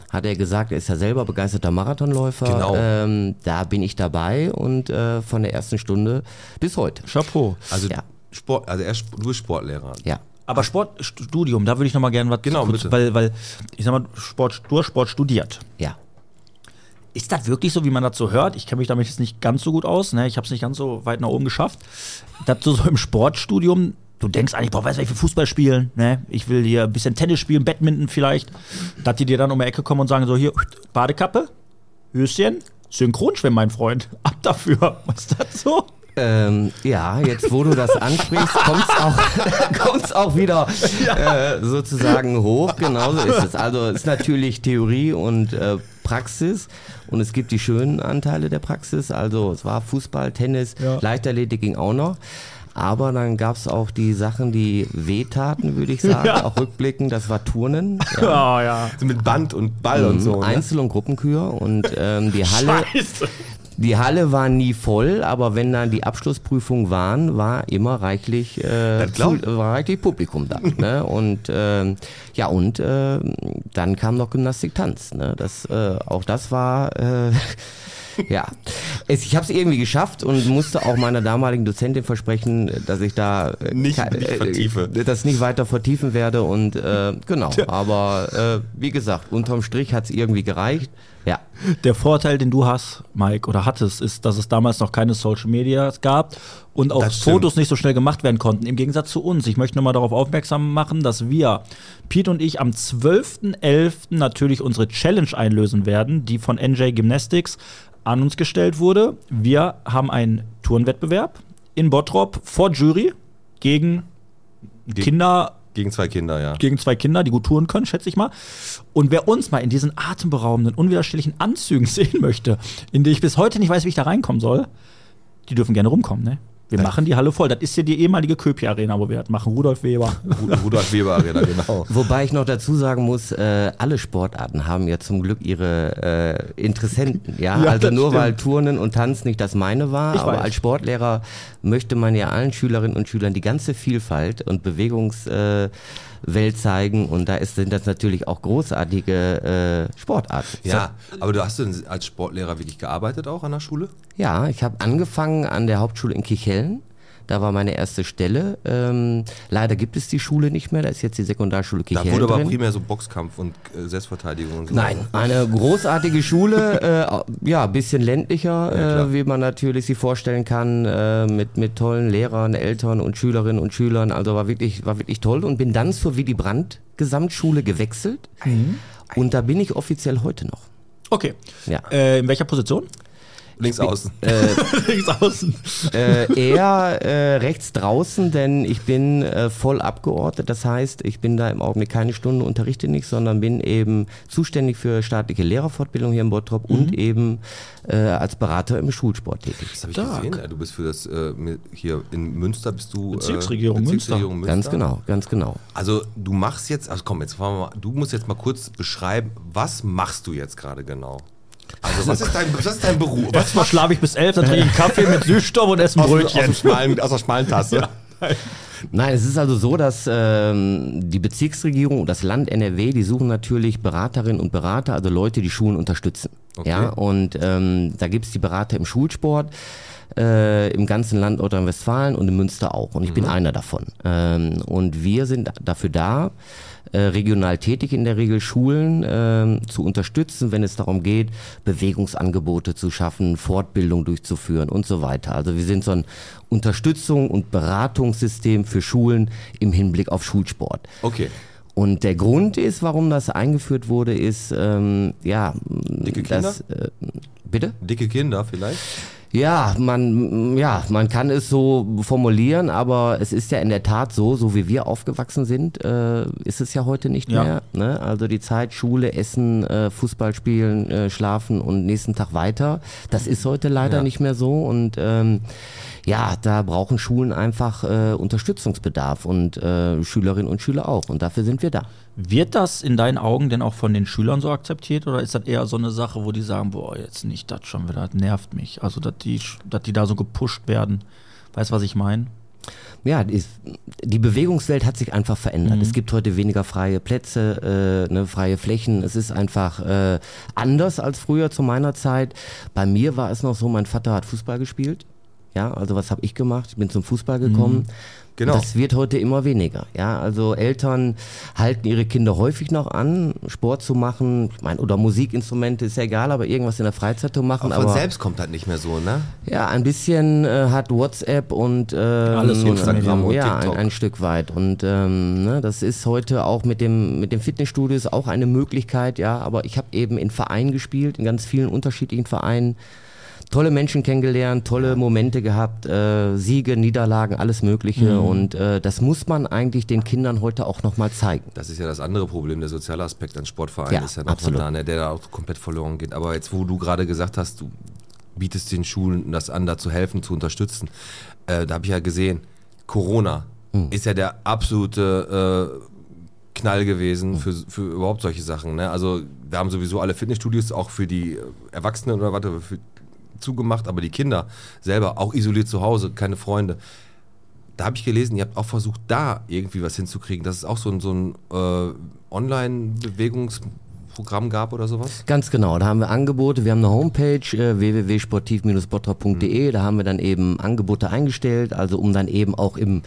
hat er gesagt, er ist ja selber begeisterter Marathonläufer. Genau. Ähm, da bin ich dabei und äh, von der ersten Stunde bis heute. Chapeau. Also Ja. Sport, also er, ist- du bist Sportlehrer. Ja. Aber Sportstudium, da würde ich noch mal gerne was Genau, kurz, bitte. weil, weil ich sag mal, Sport, du hast Sport studiert. Ja. Ist das wirklich so, wie man das so hört? Ich kenne mich damit jetzt nicht ganz so gut aus, ne? Ich habe es nicht ganz so weit nach oben geschafft. Dass du so im Sportstudium, du denkst eigentlich, boah, weißt du, ich will Fußball spielen, ne? Ich will hier ein bisschen Tennis spielen, Badminton vielleicht. Dass die dir dann um die Ecke kommen und sagen so, hier, Badekappe, Höschen, Synchronschwimmen, mein Freund. *laughs* Ab dafür. Was ist das so? Ähm, ja, jetzt wo du das ansprichst, kommt's auch, *laughs* kommt's auch wieder äh, sozusagen hoch. Genauso ist es. Also es ist natürlich Theorie und äh, Praxis und es gibt die schönen Anteile der Praxis. Also es war Fußball, Tennis, Ja. Leichtathletik ging auch noch. Aber dann gab's auch die Sachen, die wehtaten, würde ich sagen, *laughs* Ja. auch rückblickend. Das war Turnen. Ja. *laughs* Ja, ja. So mit Band und Ball und so. Ne? Einzel- und Gruppenkür und ähm, die Halle. Scheiße. Die Halle war nie voll, aber wenn dann die Abschlussprüfungen waren, war immer reichlich, äh, war reichlich Publikum da. *laughs* ne? Und ähm, ja, und äh, dann kam noch Gymnastik Tanz. Ne? Das, äh, auch das war äh, ja. Es, ich habe es irgendwie geschafft und musste auch meiner damaligen Dozentin versprechen, dass ich da äh, Nicht- nicht vertiefe. äh, das nicht weiter vertiefen werde und äh, genau. Aber äh, wie gesagt, unterm Strich hat es irgendwie gereicht. Ja. Der Vorteil, den du hast, Mike, oder hattest, ist, dass es damals noch keine Social Media gab und auch. Fotos nicht so schnell gemacht werden konnten. Im Gegensatz zu uns. Ich möchte nur mal darauf aufmerksam machen, dass wir, Pete und ich, am 12.11. natürlich unsere Challenge einlösen werden, die von NJ Gymnastics an uns gestellt wurde. Wir haben einen Turnwettbewerb in Bottrop vor Jury gegen Ge- Kinder Gegen zwei Kinder, ja. gegen zwei Kinder, die gut touren können, schätze ich mal. Und wer uns mal in diesen atemberaubenden, unwiderstehlichen Anzügen *laughs* sehen möchte, in die ich bis heute nicht weiß, wie ich da reinkommen soll, die dürfen gerne rumkommen, ne? Wir machen die Halle voll. Das ist ja die ehemalige Köpi Arena, wo wir das machen. Rudolf Weber. Ru- Rudolf Weber Arena, genau. *laughs* Wobei ich noch dazu sagen muss, äh, alle Sportarten haben ja zum Glück ihre äh, Interessenten. Ja, *laughs* Ja, also nur stimmt. weil Turnen und Tanzen nicht das meine war, Ich aber weiß. als Sportlehrer möchte man ja allen Schülerinnen und Schülern die ganze Vielfalt und Bewegungswelt äh, Welt zeigen und da ist, sind das natürlich auch großartige äh, Sportarten. Ja, aber du hast denn als Sportlehrer wirklich gearbeitet auch an der Schule? Ja, ich habe angefangen an der Hauptschule in Kichellen. Da war meine erste Stelle. Ähm, leider gibt es die Schule nicht mehr. Da ist jetzt die Sekundarschule Da Kichellen wurde aber drin. primär so Boxkampf und äh, Selbstverteidigung und so. Nein, eine großartige Schule, *laughs* äh, ja, ein bisschen ländlicher, klar. äh, wie man natürlich sich vorstellen kann, äh, mit, mit tollen Lehrern, Eltern und Schülerinnen und Schülern. Also war wirklich, war wirklich toll und bin dann zur Willy Brandt Gesamtschule gewechselt. Und da bin ich offiziell heute noch. Okay. Ja. Äh, in welcher Position? Links außen. *laughs* Links außen. äh, eher äh, rechts draußen, denn ich bin äh, voll abgeordnet. Das heißt, ich bin da im Augenblick keine Stunde, unterrichte nicht, sondern bin eben zuständig für staatliche Lehrerfortbildung hier in Bottrop und eben äh, als Berater im Schulsport tätig. Das habe ich Stark. gesehen. Du bist für das äh, hier in Münster bist du äh, Bezirksregierung Bezirksregierung Münster. Ganz genau, ganz genau. Also du machst jetzt, also komm, jetzt fahren wir mal, du musst jetzt mal kurz beschreiben, was machst du jetzt gerade genau? Also was ist dein, was ist dein Beruf? Was Erstmal schlafe ich bis elf, dann trinke ich einen Kaffee mit Süßstoff und esse ein aus, aus, Brötchen. dem schmalen, aus der schmalen Tasse? Nein, es ist also so, dass ähm, die Bezirksregierung und das Land NRW, die suchen natürlich Beraterinnen und Berater, also Leute, die Schulen unterstützen. Okay. Ja, und ähm, da gibt's die Berater im Schulsport. Äh, im ganzen Land Nordrhein-Westfalen und in Münster auch. Und ich bin einer davon. Ähm, und wir sind dafür da, äh, regional tätig in der Regel Schulen ähm, zu unterstützen, wenn es darum geht, Bewegungsangebote zu schaffen, Fortbildung durchzuführen und so weiter. Also wir sind so ein Unterstützung und Beratungssystem für Schulen im Hinblick auf Schulsport. Okay. Und der Grund ist, warum das eingeführt wurde, ist, ähm, ja, Dicke das, äh, bitte? Dicke Kinder vielleicht? Ja, man, ja, man kann es so formulieren, aber es ist ja in der Tat so, so wie wir aufgewachsen sind, äh, ist es ja heute nicht Ja. mehr. Ne? Also die Zeit, Schule, Essen, äh, Fußball spielen, äh, schlafen und nächsten Tag weiter, das ist heute leider Ja. nicht mehr so und ähm, ja, da brauchen Schulen einfach äh, Unterstützungsbedarf und äh, Schülerinnen und Schüler auch und dafür sind wir da. Wird das in deinen Augen denn auch von den Schülern so akzeptiert oder ist das eher so eine Sache, wo die sagen, boah, jetzt nicht das schon wieder, das nervt mich. Also, dass die, dass die da so gepusht werden. Weißt du, was ich meine? Ja, die, die Bewegungswelt hat sich einfach verändert. Mhm. Es gibt heute weniger freie Plätze, äh, ne, freie Flächen. Es ist einfach äh, anders als früher zu meiner Zeit. Bei mir war es noch so, mein Vater hat Fußball gespielt. Ja, also was habe ich gemacht? Ich bin zum Fußball gekommen. Genau. Das wird heute immer weniger. Ja, also Eltern halten ihre Kinder häufig noch an, Sport zu machen. Ich meine, oder Musikinstrumente ist ja egal, aber irgendwas in der Freizeit zu machen. Aber von aber selbst kommt halt nicht mehr so, ne? ja, ein bisschen äh, hat WhatsApp und ähm, Alles Instagram und ja, ein, TikTok. ein Stück weit. Und ähm, ne, das ist heute auch mit dem mit dem Fitnessstudios auch eine Möglichkeit, ja. Aber ich habe eben in Vereinen gespielt, in ganz vielen unterschiedlichen Vereinen. Tolle Menschen kennengelernt, tolle Momente gehabt, äh, Siege, Niederlagen, alles Mögliche. Mhm. Und äh, das muss man eigentlich den Kindern heute auch nochmal zeigen. Das ist ja das andere Problem, der soziale Aspekt an Sportvereinen Ja, ist ja noch absolut. so da, ne, der da auch komplett verloren geht. Aber jetzt, wo du gerade gesagt hast, du bietest den Schulen das an, da zu helfen, zu unterstützen, äh, da habe ich ja gesehen, Corona Hm. ist ja der absolute äh, Knall gewesen für, für überhaupt solche Sachen. Ne? Also wir haben sowieso alle Fitnessstudios auch für die äh, Erwachsenen oder was für, zugemacht, aber die Kinder selber auch isoliert zu Hause, keine Freunde. Da habe ich gelesen, ihr habt auch versucht, da irgendwie was hinzukriegen, dass es auch so ein, so ein äh, Online-Bewegungsprogramm gab oder sowas. Ganz genau, da haben wir Angebote. Wir haben eine Homepage äh, www.sportiv-bottrop.de. Da haben wir dann eben Angebote eingestellt, also um dann eben auch im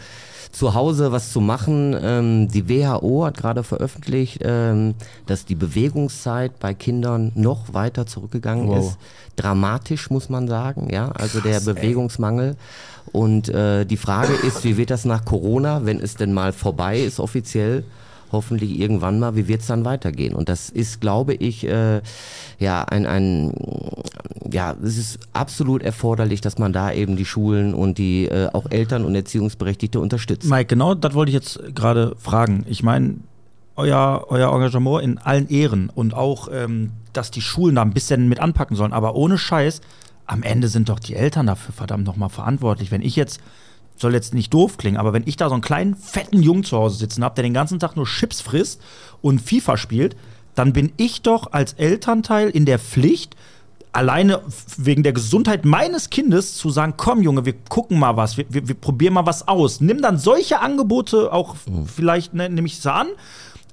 zu Hause was zu machen. Ähm, die WHO hat gerade veröffentlicht, ähm, dass die Bewegungszeit bei Kindern noch weiter zurückgegangen Wow. ist. Dramatisch muss man sagen, ja, also der Bewegungsmangel. Und äh, die Frage ist, wie wird das nach Corona, wenn es denn mal vorbei ist offiziell? Hoffentlich irgendwann mal, wie wird es dann weitergehen? Und das ist, glaube ich, äh, ja, ein, ein, ja, es ist absolut erforderlich, dass man da eben die Schulen und die äh, auch Eltern und Erziehungsberechtigte unterstützt. Mike, genau das wollte ich jetzt gerade fragen. Ich meine, euer, euer Engagement in allen Ehren und auch, ähm, dass die Schulen da ein bisschen mit anpacken sollen, aber ohne Scheiß, am Ende sind doch die Eltern dafür verdammt nochmal verantwortlich. Wenn ich jetzt, soll jetzt nicht doof klingen, aber wenn ich da so einen kleinen, fetten Jungen zu Hause sitzen habe, der den ganzen Tag nur Chips frisst und FIFA spielt, dann bin ich doch als Elternteil in der Pflicht, alleine wegen der Gesundheit meines Kindes zu sagen, komm Junge, wir gucken mal was, wir, wir, wir probieren mal was aus. Nimm dann solche Angebote auch f- vielleicht, ne, nehme ich es an,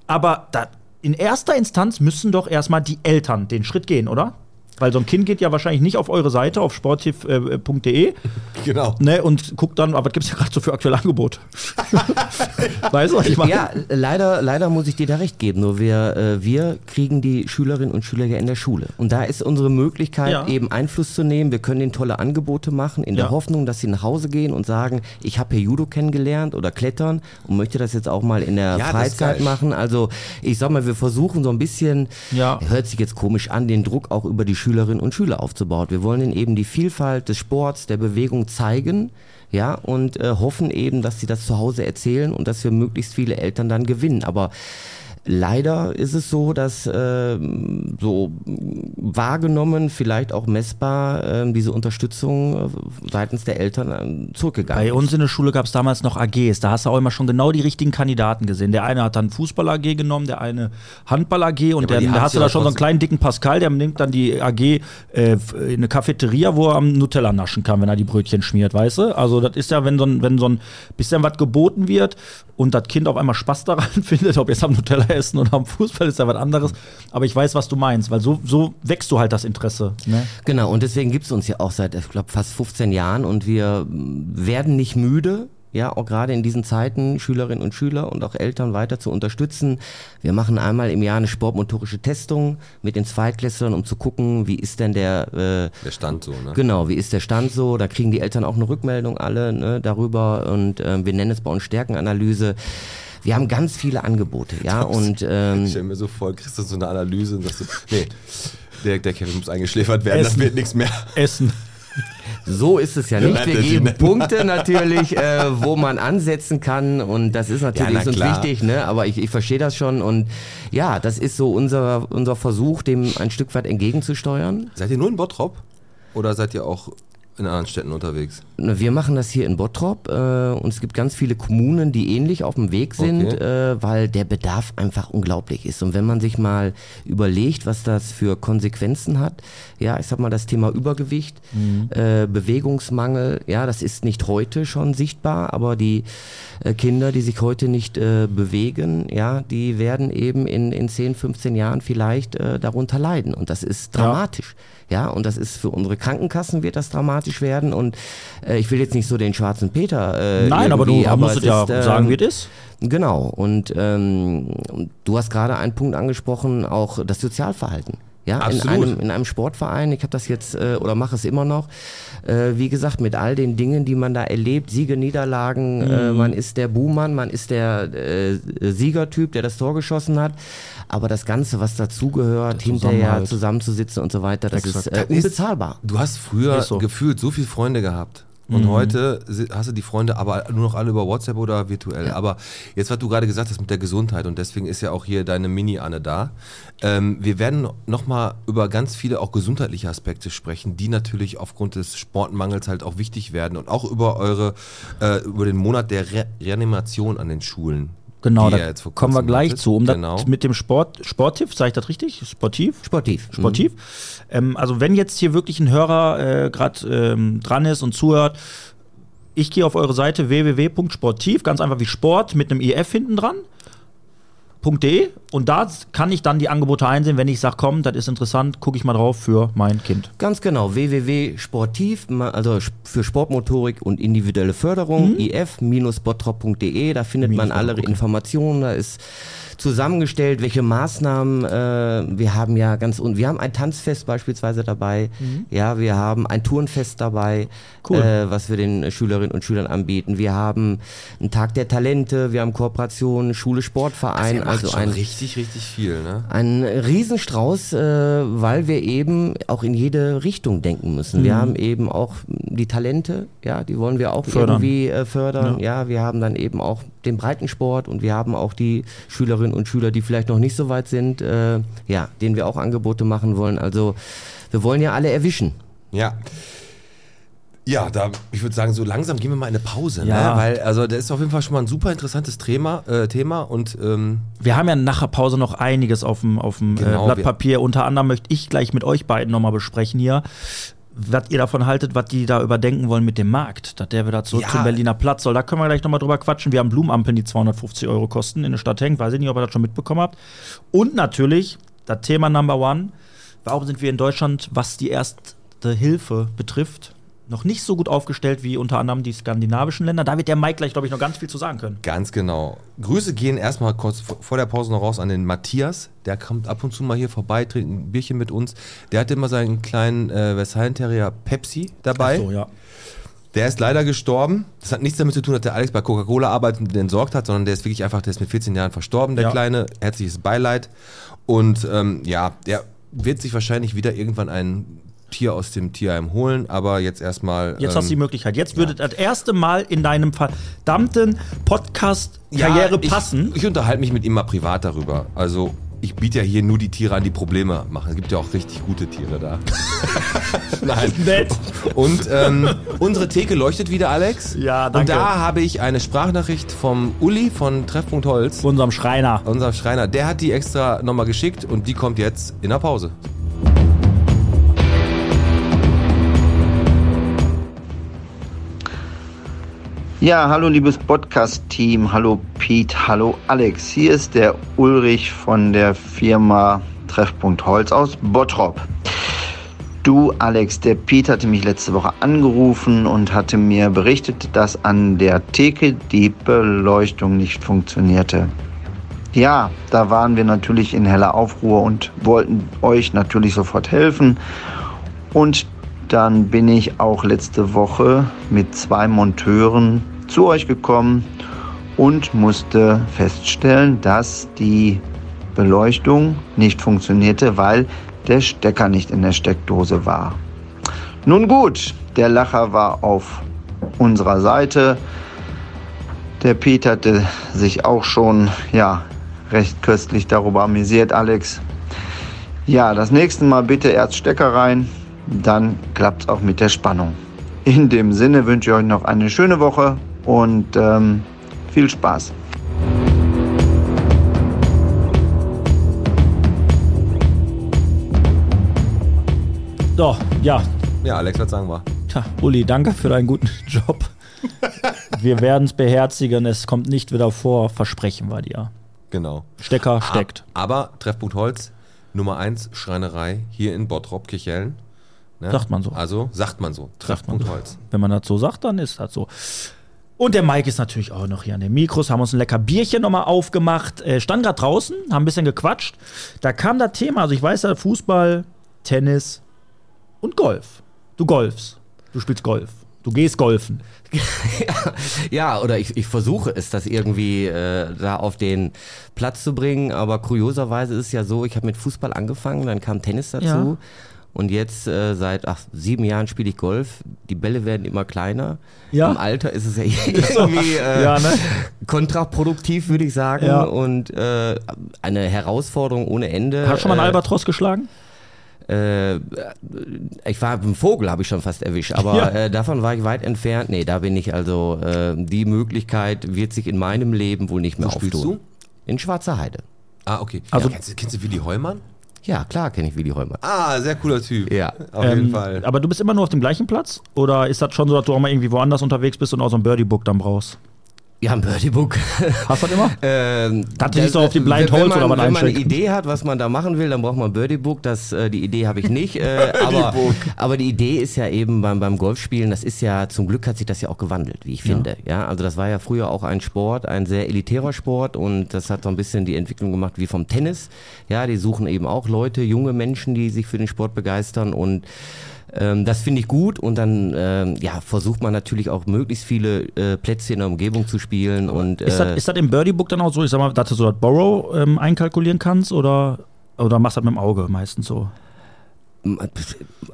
aber da, in erster Instanz müssen doch erstmal die Eltern den Schritt gehen, oder? Weil so ein Kind geht ja wahrscheinlich nicht auf eure Seite, auf sportiv.de *laughs* Genau. ne, und guckt dann, aber was gibt es ja gerade so für aktuelle Angebote? *laughs* weißt du, was ich meine? Ja, leider, leider muss ich dir da recht geben. Nur wir, äh, wir kriegen die Schülerinnen und Schüler ja in der Schule. Und da ist unsere Möglichkeit, Ja. eben Einfluss zu nehmen. Wir können ihnen tolle Angebote machen, in Ja. der Hoffnung, dass sie nach Hause gehen und sagen, ich habe hier Judo kennengelernt oder Klettern und möchte das jetzt auch mal in der Ja, Freizeit machen. Also ich sag mal, wir versuchen so ein bisschen, Ja. hört sich jetzt komisch an, den Druck auch über die Schülerinnen und Schüler aufzubauen. Wir wollen ihnen eben die Vielfalt des Sports, der Bewegung zeigen. Ja, und äh, hoffen eben, dass sie das zu Hause erzählen und dass wir möglichst viele Eltern dann gewinnen. Aber Leider ist es so, dass äh, so wahrgenommen, vielleicht auch messbar, äh, diese Unterstützung äh, seitens der Eltern äh, zurückgegangen Bei ist. uns in der Schule gab es damals noch AGs. Da hast du auch immer schon genau die richtigen Kandidaten gesehen. Der eine hat dann Fußball-AG genommen, der eine Handball-AG und aber der, da hast du ja da schon so einen kleinen dicken Pascal, der nimmt dann die AG äh, in eine Cafeteria, wo er am Nutella naschen kann, wenn er die Brötchen schmiert, weißt du? Also das ist ja, wenn so ein, wenn so ein bisschen was geboten wird und das Kind auf einmal Spaß daran *laughs* findet, ob jetzt am Nutella essen oder am Fußball, ist ja was anderes. Aber ich weiß, was du meinst, weil so, so wächst du halt das Interesse. Ne? Genau, und deswegen gibt es uns ja auch seit, ich glaube, fast 15 Jahren und wir werden nicht müde, ja, auch gerade in diesen Zeiten Schülerinnen und Schüler und auch Eltern weiter zu unterstützen. Wir machen einmal im Jahr eine sportmotorische Testung mit den Zweitklässlern, um zu gucken, wie ist denn der äh, Der Stand so, ne? Genau, wie ist der Stand so? Da kriegen die Eltern auch eine Rückmeldung alle ne, darüber und ähm, wir nennen es bei uns Stärkenanalyse. Wir haben ganz viele Angebote, ja, und ähm, Ich stell mir so vor, kriegst du so eine Analyse und sagst so, nee, der, der Kevin muss eingeschläfert werden, das Essen. wird nichts mehr. Essen. so ist es ja nicht. Wir geben Punkte natürlich, äh, wo man ansetzen kann und das ist natürlich Ja, na uns wichtig, ne? aber ich, ich verstehe das schon und ja, das ist so unser, unser Versuch, dem ein Stück weit entgegenzusteuern. Seid ihr nur in Bottrop? Oder seid ihr auch in anderen Städten unterwegs? Wir machen das hier in Bottrop äh, und es gibt ganz viele Kommunen, die ähnlich auf dem Weg sind, Okay. äh, weil der Bedarf einfach unglaublich ist. Und wenn man sich mal überlegt, was das für Konsequenzen hat, ja, ich sag mal das Thema Übergewicht, äh, Bewegungsmangel, ja, das ist nicht heute schon sichtbar, aber die äh, Kinder, die sich heute nicht äh, bewegen, ja, die werden eben in, in 10, 15 Jahren vielleicht äh, darunter leiden. Und das ist dramatisch. Ja, und das ist für unsere Krankenkassen wird das dramatisch werden. Und äh, ich will jetzt nicht so den schwarzen Peter. Äh, Nein, aber du irgendwie, musst ja ist, ähm, sagen, wie es ist. Genau. Und ähm, du hast gerade einen Punkt angesprochen, auch das Sozialverhalten. Ja, in Absolut. einem, in einem Sportverein, ich habe das jetzt äh, oder mache es immer noch, äh, wie gesagt, mit all den Dingen, die man da erlebt, Siege, Niederlagen, äh, Mhm. man ist der Buhmann, man ist der äh, Siegertyp, der das Tor geschossen hat, aber das Ganze, was dazugehört, hinterher zusammenzusitzen und so weiter, das Exakt. ist äh, unbezahlbar. Du hast früher so. gefühlt so viele Freunde gehabt. Und heute si- hast du die Freunde aber nur noch alle über WhatsApp oder virtuell. Aber jetzt, was du gerade gesagt hast mit der Gesundheit und deswegen ist ja auch hier deine Mini-Anne da. Ähm, wir werden nochmal über ganz viele auch gesundheitliche Aspekte sprechen, die natürlich aufgrund des Sportmangels halt auch wichtig werden und auch über eure, äh, über den Monat der Re Reanimation an den Schulen. Genau, da kommen wir gleich hattet. zu. Um genau. das mit dem Sport, Sportiv, sage ich das richtig? Sportiv? Sportiv. Sportiv. Ähm, also wenn jetzt hier wirklich ein Hörer äh, gerade ähm, dran ist und zuhört, ich gehe auf eure Seite www.sportiv, ganz einfach wie Sport mit einem IF hinten dran. .de. Und da kann ich dann die Angebote einsehen, wenn ich sage, komm, das ist interessant, gucke ich mal drauf für mein Kind. Ganz genau, www.sportiv, also für Sportmotorik und individuelle Förderung, if-bottrop.de, da findet man Minus alle Bottrop, okay. Informationen, da ist zusammengestellt, welche Maßnahmen äh, wir haben ja ganz und wir haben ein Tanzfest beispielsweise dabei, ja, wir haben ein Turnfest dabei, Cool. äh, was wir den Schülerinnen und Schülern anbieten. Wir haben einen Tag der Talente, wir haben Kooperationen, Schule Sportverein, also schon ein richtig, richtig viel, ne? ein Riesenstrauß, äh, weil wir eben auch in jede Richtung denken müssen. Wir haben eben auch die Talente, ja, die wollen wir auch Fördern. irgendwie äh, fördern. Ja. wir haben dann eben auch den Breitensport und wir haben auch die Schülerinnen und Schüler, die vielleicht noch nicht so weit sind, äh, ja, denen wir auch Angebote machen wollen. Also wir wollen ja alle erwischen. Ja. Ja, da, ich würde sagen, so langsam gehen wir mal in eine Pause, Ja. ne? Weil, also, das ist auf jeden Fall schon mal ein super interessantes Thema, äh, Thema und ähm, Wir haben ja nach der Pause noch einiges auf dem, auf dem Genau, äh, Blatt Papier. Unter anderem möchte ich gleich mit euch beiden nochmal besprechen hier, was ihr davon haltet, was die da überdenken wollen mit dem Markt. Dass der wieder zurück Ja. zum Berliner Platz soll. Da können wir gleich nochmal drüber quatschen. Wir haben Blumenampeln, die 250 Euro kosten in der Stadt hängt. Weiß ich nicht, ob ihr das schon mitbekommen habt. Und natürlich das Thema Number One. Warum sind wir in Deutschland, was die erste Hilfe betrifft, noch nicht so gut aufgestellt wie unter anderem die skandinavischen Länder? Da wird der Mike gleich, glaube ich, noch ganz viel zu sagen können. ganz genau. Grüße gehen erstmal kurz vor der Pause noch raus an den Matthias. Der kommt ab und zu mal hier vorbei, trinkt ein Bierchen mit uns. Der hat immer seinen kleinen äh, Westfalen Terrier Pepsi dabei. So, ja. Der ist leider gestorben. Das hat nichts damit zu tun, dass der Alex bei Coca-Cola arbeitet und den entsorgt hat, sondern der ist wirklich einfach, der ist mit 14 Jahren verstorben, der Ja. Kleine. Herzliches Beileid. Und ähm, ja, der wird sich wahrscheinlich wieder irgendwann einen Tier aus dem Tierheim holen, aber jetzt erstmal. Jetzt hast du die ähm, Möglichkeit. Jetzt würde das erste Mal in deinem verdammten Podcast-Karriere ja, ich- passen. Ich unterhalte mich mit ihm mal privat darüber. Also, ich biete ja hier nur die Tiere an, die Probleme machen. Es gibt ja auch richtig gute Tiere da. *laughs* *laughs* Nein. Nett. Und ähm, unsere Theke leuchtet wieder, Alex. Ja, danke. Und da habe ich eine Sprachnachricht vom Uli von Treffpunkt Holz, Unserem Schreiner. unser Schreiner. Der hat die extra nochmal geschickt und die kommt jetzt in der Pause. Ja, hallo liebes Podcast-Team, hallo Pete, hallo Alex. Hier ist der Ulrich von der Firma Treffpunkt Holz aus Bottrop. Du Alex, der Pete hatte mich letzte Woche angerufen und hatte mir berichtet, dass an der Theke die Beleuchtung nicht funktionierte. Ja, da waren wir natürlich in heller Aufruhr und wollten euch natürlich sofort helfen. Und dann bin ich auch letzte Woche mit zwei Monteuren zu euch gekommen und musste feststellen, dass die Beleuchtung nicht funktionierte, weil der Stecker nicht in der Steckdose war. Nun gut, der Lacher war auf unserer Seite. Der Pete hatte sich auch schon ja, recht köstlich darüber amüsiert, Alex. Ja, das nächste Mal bitte erst Stecker rein, dann klappt es auch mit der Spannung. In dem Sinne wünsche ich euch noch eine schöne Woche und ähm, viel Spaß. So, ja. Ja, Alex, was sagen wir? Tja, Uli, danke für deinen guten *laughs* Job. Wir werden es beherzigen. Es kommt nicht wieder vor. Versprechen wir dir. Genau. Stecker steckt. Aber Treffpunkt Holz, Nummer 1 Schreinerei hier in Bottrop, Kirchhellen. Ne? Sagt man so. Also, sagt man so. Sagt man so. Holz. Wenn man das so sagt, dann ist das so. Und der Mike ist natürlich auch noch hier an den Mikros, haben uns ein lecker Bierchen nochmal aufgemacht, äh, stand gerade draußen, haben ein bisschen gequatscht. Da kam das Thema, also ich weiß ja, Fußball, Tennis und Golf. Du golfst. Du spielst Golf. Du gehst golfen. *laughs* Ja, oder ich, ich versuche es, das irgendwie äh, da auf den Platz zu bringen. Aber kurioserweise ist es ja so, ich habe mit Fußball angefangen, dann kam Tennis dazu. Ja. Und jetzt äh, seit ach, sieben Jahren spiele ich Golf. Die Bälle werden immer kleiner. Ja. Im Alter ist es ja *laughs* irgendwie äh, *laughs* Ja, ne? kontraproduktiv, würde ich sagen. Ja. Und äh, eine Herausforderung ohne Ende. Hast du schon mal einen Äh, Albatros geschlagen? äh, ich war einen Vogel, habe ich schon fast erwischt, aber *laughs* Ja. äh, davon war ich weit entfernt. Nee, da bin ich also, äh, die Möglichkeit wird sich in meinem Leben wohl nicht mehr Wo spielst auftun. In Schwarzer Heide. Ah, okay. Also- ja, kennst, du- kennst du Willi Heumann? Ja, klar kenne ich Willi Heumann. Ah, sehr cooler Typ. Ja. Auf jeden Ähm, Fall. Aber du bist immer nur auf dem gleichen Platz? Oder ist das schon so, dass du auch mal irgendwie woanders unterwegs bist und auch so ein Birdie-Book dann brauchst? Ja, ein Birdie-Book. Hast du das immer? *laughs* Ähm, Das ist so auf die Blind wenn Holes man, oder was Wenn man eine. Idee hat, was man da machen will, dann braucht man ein Birdie-Book. Das, äh, die Idee habe ich nicht. Äh, *laughs* aber, aber die Idee ist ja eben beim, beim Golfspielen, das ist ja, zum Glück hat sich das ja auch gewandelt, wie ich finde. Ja, also das war ja früher auch ein Sport, ein sehr elitärer Sport und das hat so ein bisschen die Entwicklung gemacht wie vom Tennis. Ja, die suchen eben auch Leute, junge Menschen, die sich für den Sport begeistern und ähm, das finde ich gut und dann ähm, ja, versucht man natürlich auch möglichst viele äh, Plätze in der Umgebung zu spielen und Ist, äh, das, ist das im Birdie-Book dann auch so, ich sag mal, dass du so das Borrow ähm, einkalkulieren kannst? Oder, oder machst du das mit dem Auge meistens so?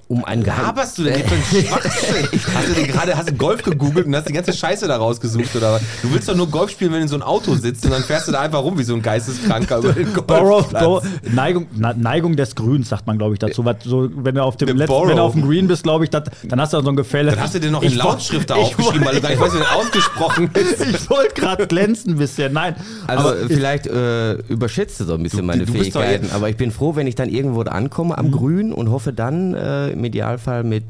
Um ein Geheim Laberst du denn jetzt für einen Schwachsinn? *laughs* hast du denn gerade hast du Golf gegoogelt und hast die ganze Scheiße da rausgesucht oder was? Du willst doch nur Golf spielen, wenn du in so ein Auto sitzt und dann fährst du da einfach rum wie so ein Geisteskranker über den Golfplatz. Borrow, Neigung, Neigung des Grüns, sagt man, glaube ich, dazu. Was, so, wenn, du auf dem letzten, wenn du auf dem Green bist, glaube ich, dat, dann hast du so ein Gefälle. Dann hast du dir noch in Ich Lautschrift da aufgeschrieben, weil du gar nicht weißt, wie das ausgesprochen *laughs* ist. Ich wollte gerade glänzen ein bisschen. Nein. Also aber vielleicht äh, überschätzt du so ein bisschen Du- meine du Fähigkeiten, aber ich bin froh, wenn ich dann irgendwo da ankomme Mhm. am Grün und hoffe dann äh, im Idealfall mit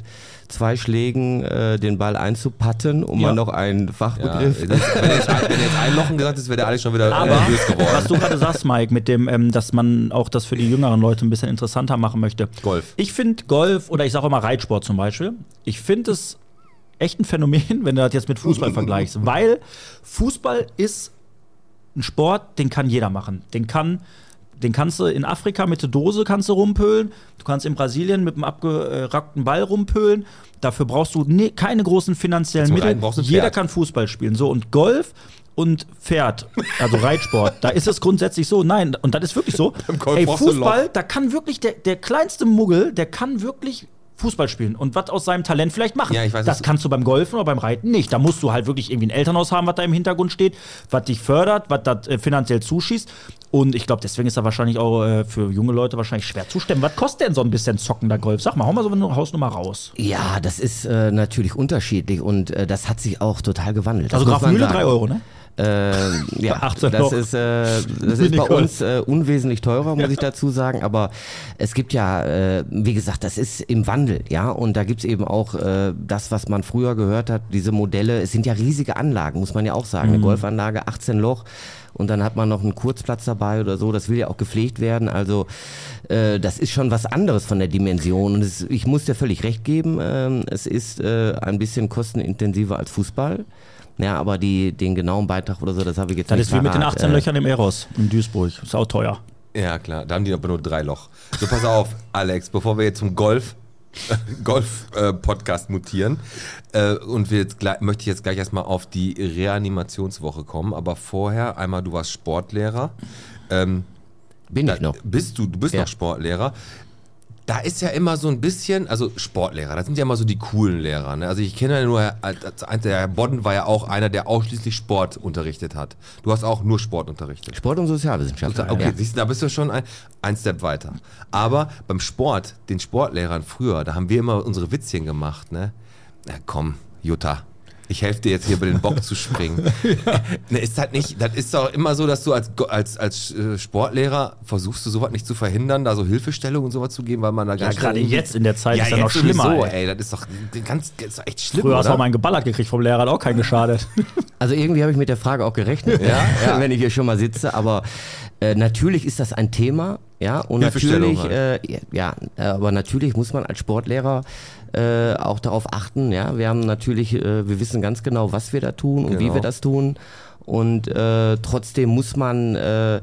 zwei Schlägen äh, den Ball einzupatten, um Ja. mal noch einen Ja, Fachbegriff. das, wenn, jetzt ein, wenn jetzt ein Lochen gesagt ist, wäre der Alex schon wieder Aber nervös geworden. was du gerade sagst, Mike, mit dem, ähm, dass man auch das für die jüngeren Leute ein bisschen interessanter machen möchte. Golf. Ich finde Golf oder ich sage auch mal Reitsport zum Beispiel. Ich finde es echt ein Phänomen, wenn du das jetzt mit Fußball vergleichst, weil Fußball ist ein Sport, den kann jeder machen. Den kann den kannst du in Afrika mit der Dose kannst du rumpölen, du kannst in Brasilien mit einem abgerackten Ball rumpölen. Dafür brauchst du ne, keine großen finanziellen Zum Mittel. Jeder kann Fußball spielen. So und Golf und Pferd, also Reitsport, *laughs* da ist es grundsätzlich so. Nein, und das ist wirklich so. Beim Golf Ey, Fußball, da kann wirklich der, der kleinste Muggel, der kann wirklich Fußball spielen und was aus seinem Talent vielleicht machen. Ja, ich weiß, das kannst du beim Golfen oder beim Reiten nicht. Da musst du halt wirklich irgendwie ein Elternhaus haben, was da im Hintergrund steht, was dich fördert, was das äh, finanziell zuschießt. Und ich glaube, deswegen ist da wahrscheinlich auch äh, für junge Leute wahrscheinlich schwer zu stemmen. Was kostet denn so ein bisschen zockender Golf? Sag mal, hau mal so eine Hausnummer raus. Ja, das ist äh, natürlich unterschiedlich und äh, das hat sich auch total gewandelt. Das Also Graf Mühle sagen. 3 Euro, ne? Ähm, ja, *laughs* 18 das Loch. ist, äh, das ist bei uns äh, unwesentlich teurer, muss ich dazu sagen. Aber es gibt ja, äh, wie gesagt, das ist im Wandel, ja. Und da gibt's eben auch äh, das, was man früher gehört hat, diese Modelle. Es sind ja riesige Anlagen, muss man ja auch sagen. Eine Golfanlage, 18 Loch. Und dann hat man noch einen Kurzplatz dabei oder so. Das will ja auch gepflegt werden. Also äh, das ist schon was anderes von der Dimension. Und es, ich muss dir völlig recht geben. Ähm, es ist äh, ein bisschen kostenintensiver als Fußball. Ja, aber die, den genauen Beitrag oder so, das habe ich jetzt Das nicht ist wie mit den parat. 18 Äh, Löchern im Eros in Duisburg. Ist auch teuer. Ja, klar, da haben die aber nur drei Loch. So, pass auf, *laughs* Alex, bevor wir jetzt zum Golf. *laughs* Golf-Podcast mutieren. Äh, und wir jetzt gleich, möchte ich jetzt gleich erstmal auf die Reanimationswoche kommen. Aber vorher einmal, du warst Sportlehrer. Ähm, Bin da, ich noch. Bist du, du bist Ja. noch Sportlehrer. Da ist ja immer so ein bisschen, also Sportlehrer, das sind ja immer so die coolen Lehrer. Ne? Also ich kenne ja nur, der Herr Bodden war ja auch einer, der ausschließlich Sport unterrichtet hat. Du hast auch nur Sport unterrichtet. Sport und Sozialwissenschaften. Okay, ja. siehst du, da bist du schon ein, ein Step weiter. Aber beim Sport, den Sportlehrern früher, da haben wir immer unsere Witzchen gemacht, ne? Na komm, Jutta. Ich helfe dir jetzt hier über den Bock zu springen. *laughs* ne, ist halt nicht, das ist doch immer so, dass du als, als, als äh, Sportlehrer versuchst du sowas nicht zu verhindern, da so Hilfestellung und sowas zu geben, weil man da ganz gerade jetzt in der Zeit ja, ist ja noch schlimmer, sowieso, ey. ey. Das ist doch ganz, das ist echt schlimm, Früher hast du auch mal einen geballert gekriegt vom Lehrer, hat auch keinen geschadet. *laughs* Also irgendwie habe ich mit der Frage auch gerechnet, Ja, *laughs* ja. wenn ich hier schon mal sitze. Aber äh, natürlich ist das ein Thema, ja. Und natürlich, äh, ja, aber natürlich muss man als Sportlehrer äh, auch darauf achten, ja. Wir haben natürlich, äh, wir wissen ganz genau, was wir da tun und wie Genau. wir das tun. Und äh, trotzdem muss man äh,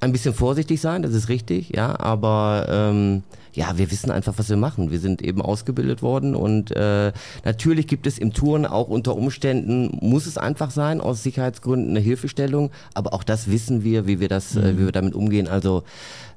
ein bisschen vorsichtig sein, das ist richtig, ja. Aber ähm, ja, wir wissen einfach, was wir machen. Wir sind eben ausgebildet worden und äh, natürlich gibt es im Touren auch unter Umständen, muss es einfach sein, aus Sicherheitsgründen eine Hilfestellung, aber auch das wissen wir, wie wir das, äh, wie wir damit umgehen. Also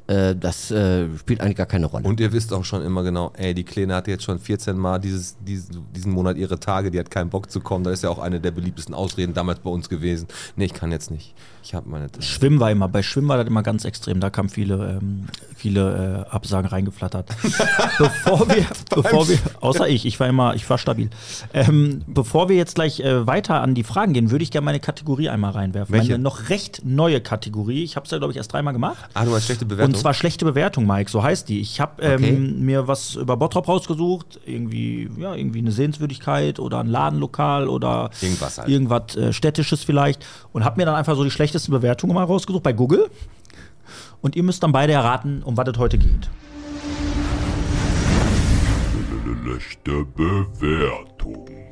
äh, das äh, spielt eigentlich gar keine Rolle. Und ihr wisst auch schon immer genau, ey, die Kleine hatte jetzt schon 14 Mal dieses, diesen, diesen Monat ihre Tage, die hat keinen Bock zu kommen. Das ist ja auch eine der beliebtesten Ausreden damals bei uns gewesen. Nee, ich kann jetzt nicht. Ich habe meine Tage. Schwimmen war immer, bei Schwimmen war das immer ganz extrem. Da kamen viele, ähm, viele äh, Absagen reingeflattert. *laughs* bevor wir, bevor wir, außer ich, ich war immer, ich war stabil. Ähm, bevor wir jetzt gleich äh, weiter an die Fragen gehen, würde ich gerne meine Kategorie einmal reinwerfen. Welche? Meine noch recht neue Kategorie. Ich habe es ja, glaube ich, erst dreimal gemacht. Ah, du hast schlechte Bewertung. Und zwar schlechte Bewertung, Mike, so heißt die. Ich habe ähm, Okay. mir was über Bottrop rausgesucht, irgendwie, ja, irgendwie eine Sehenswürdigkeit oder ein Ladenlokal oder Irgendwas halt. irgendwas äh, Städtisches vielleicht und habe mir dann einfach so die schlechtesten Bewertungen mal rausgesucht bei Google. Und ihr müsst dann beide erraten, um was es heute geht. Schlechte Bewertung.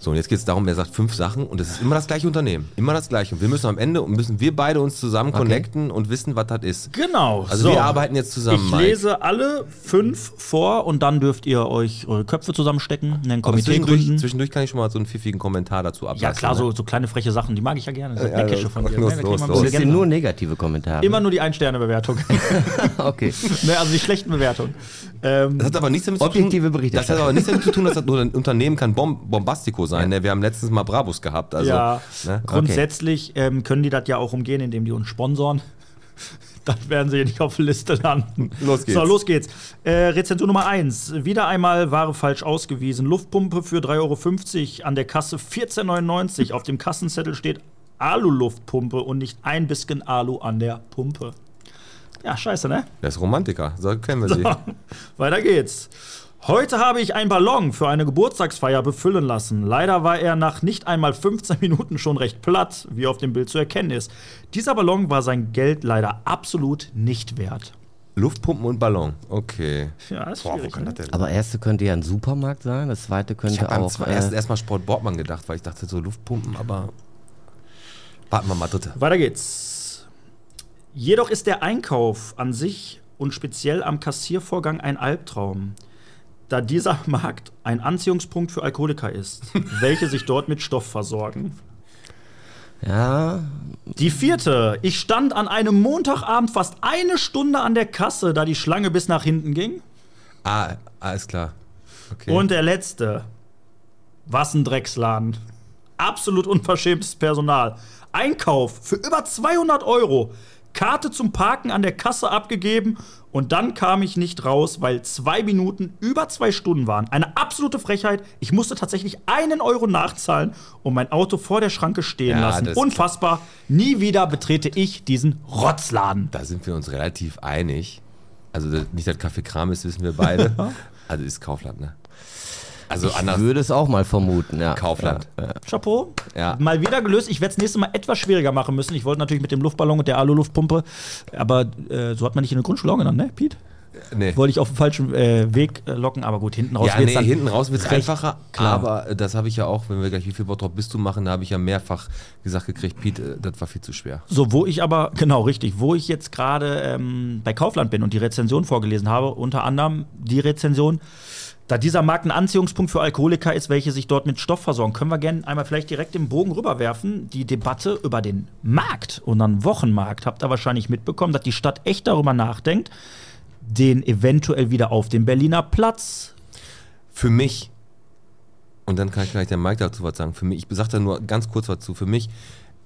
So, und jetzt geht es darum, wer sagt fünf Sachen und es ist immer das gleiche Unternehmen. Immer das gleiche. Und wir müssen am Ende, und müssen wir beide uns zusammen connecten und wissen, was das ist. Genau. Also wir arbeiten jetzt zusammen, Ich Mike. lese alle fünf vor und dann dürft ihr euch eure Köpfe zusammenstecken, ein Aber Komitee zwischendurch, gründen. zwischendurch kann ich schon mal so einen pfiffigen Kommentar dazu ablassen. Ja klar, ne? so, so kleine freche Sachen, die mag ich ja gerne. Das ist Ja, ja, von *laughs* dir. los, Ne, los, los. bisschen das sind nur negative Kommentare. Immer nur die Ein-Sterne-Bewertung. *laughs* *laughs* okay. ne, also die schlechten Bewertungen. Ähm, Das hat aber nichts damit zu tun. Objektive Das hat aber nichts damit zu tun, dass das nur ein Unternehmen kann Bom Bombastico sein. Ne? Wir haben letztens mal Brabus gehabt. Also, ja, ne? grundsätzlich ähm, können die das ja auch umgehen, indem die uns sponsoren. *laughs* Dann werden sie nicht auf der Liste landen. Los geht's. So, los geht's. Äh, Rezension Nummer 1. Wieder einmal Ware falsch ausgewiesen. Luftpumpe für 3,50 Euro an der Kasse 14,99 Auf dem Kassenzettel steht Alu-Luftpumpe und nicht ein bisschen Alu an der Pumpe. Ja, scheiße, ne? Der ist Romantiker. So kennen wir sie. *laughs* Weiter geht's. Heute habe ich einen Ballon für eine Geburtstagsfeier befüllen lassen. Leider war er nach nicht einmal 15 *laughs* Minuten schon recht platt, wie auf dem Bild zu erkennen ist. Dieser Ballon war sein Geld leider absolut nicht wert. Luftpumpen und Ballon. Okay. Ja, ist Boah, wo schwierig, kann ne? das denn? Aber erste könnte ja ein Supermarkt sein, das zweite Ich könnte habe beim auch. zwei- äh, erst erstmal Sport Bortmann gedacht, weil ich dachte so Luftpumpen, aber warten wir mal dritte. Weiter geht's. Jedoch ist der Einkauf an sich und speziell am Kassiervorgang ein Albtraum, da dieser Markt ein Anziehungspunkt für Alkoholiker ist, *laughs* welche sich dort mit Stoff versorgen. ja, Die vierte. Ich stand an einem Montagabend fast eine Stunde an der Kasse, da die Schlange bis nach hinten ging. Ah, alles klar. Okay. Und der letzte. Was ein Drecksladen. Absolut unverschämtes Personal. Einkauf für über 200 Euro. Karte zum Parken an der Kasse abgegeben und dann kam ich nicht raus, weil zwei Minuten über zwei Stunden waren. Eine absolute Frechheit. Ich musste tatsächlich einen Euro nachzahlen und mein Auto vor der Schranke stehen Ja, lassen. Unfassbar. Nie wieder betrete ich diesen Rotzladen. da sind wir uns relativ einig. Also nicht, dass Kaffee Kram ist, wissen wir beide. *laughs* also ist Kaufland, ne? Also Ich anders. würde es auch mal vermuten, ja. Kaufland. Ja, ja. Chapeau. Ja. Mal wieder gelöst. Ich werde es nächste Mal etwas schwieriger machen müssen. Ich wollte natürlich mit dem Luftballon und der Aluluftpumpe, aber äh, so hat man nicht in der Grundschule auch genannt, ne, Pete? Nee. Wollte ich auf den falschen äh, Weg äh, locken, aber gut, hinten raus Ja, wird's nee, dann hinten raus wird es einfacher. klar. Aber äh, das habe ich ja auch, wenn wir gleich wie viel Bottrop bist du machen, da habe ich ja mehrfach gesagt gekriegt, Pete, äh, das war viel zu schwer. So, wo ich aber, *laughs* genau, richtig, wo ich jetzt gerade ähm, bei Kaufland bin und die Rezension vorgelesen habe, unter anderem die Rezension, da dieser Markt ein Anziehungspunkt für Alkoholiker ist, welche sich dort mit Stoff versorgen, können wir gerne einmal vielleicht direkt den Bogen rüberwerfen. Die Debatte über den Markt und dann Wochenmarkt habt ihr wahrscheinlich mitbekommen, dass die Stadt echt darüber nachdenkt, den eventuell wieder auf dem Berliner Platz. Für mich, und dann kann ich gleich der Mike dazu was sagen, für mich, ich sage da nur ganz kurz was zu, für mich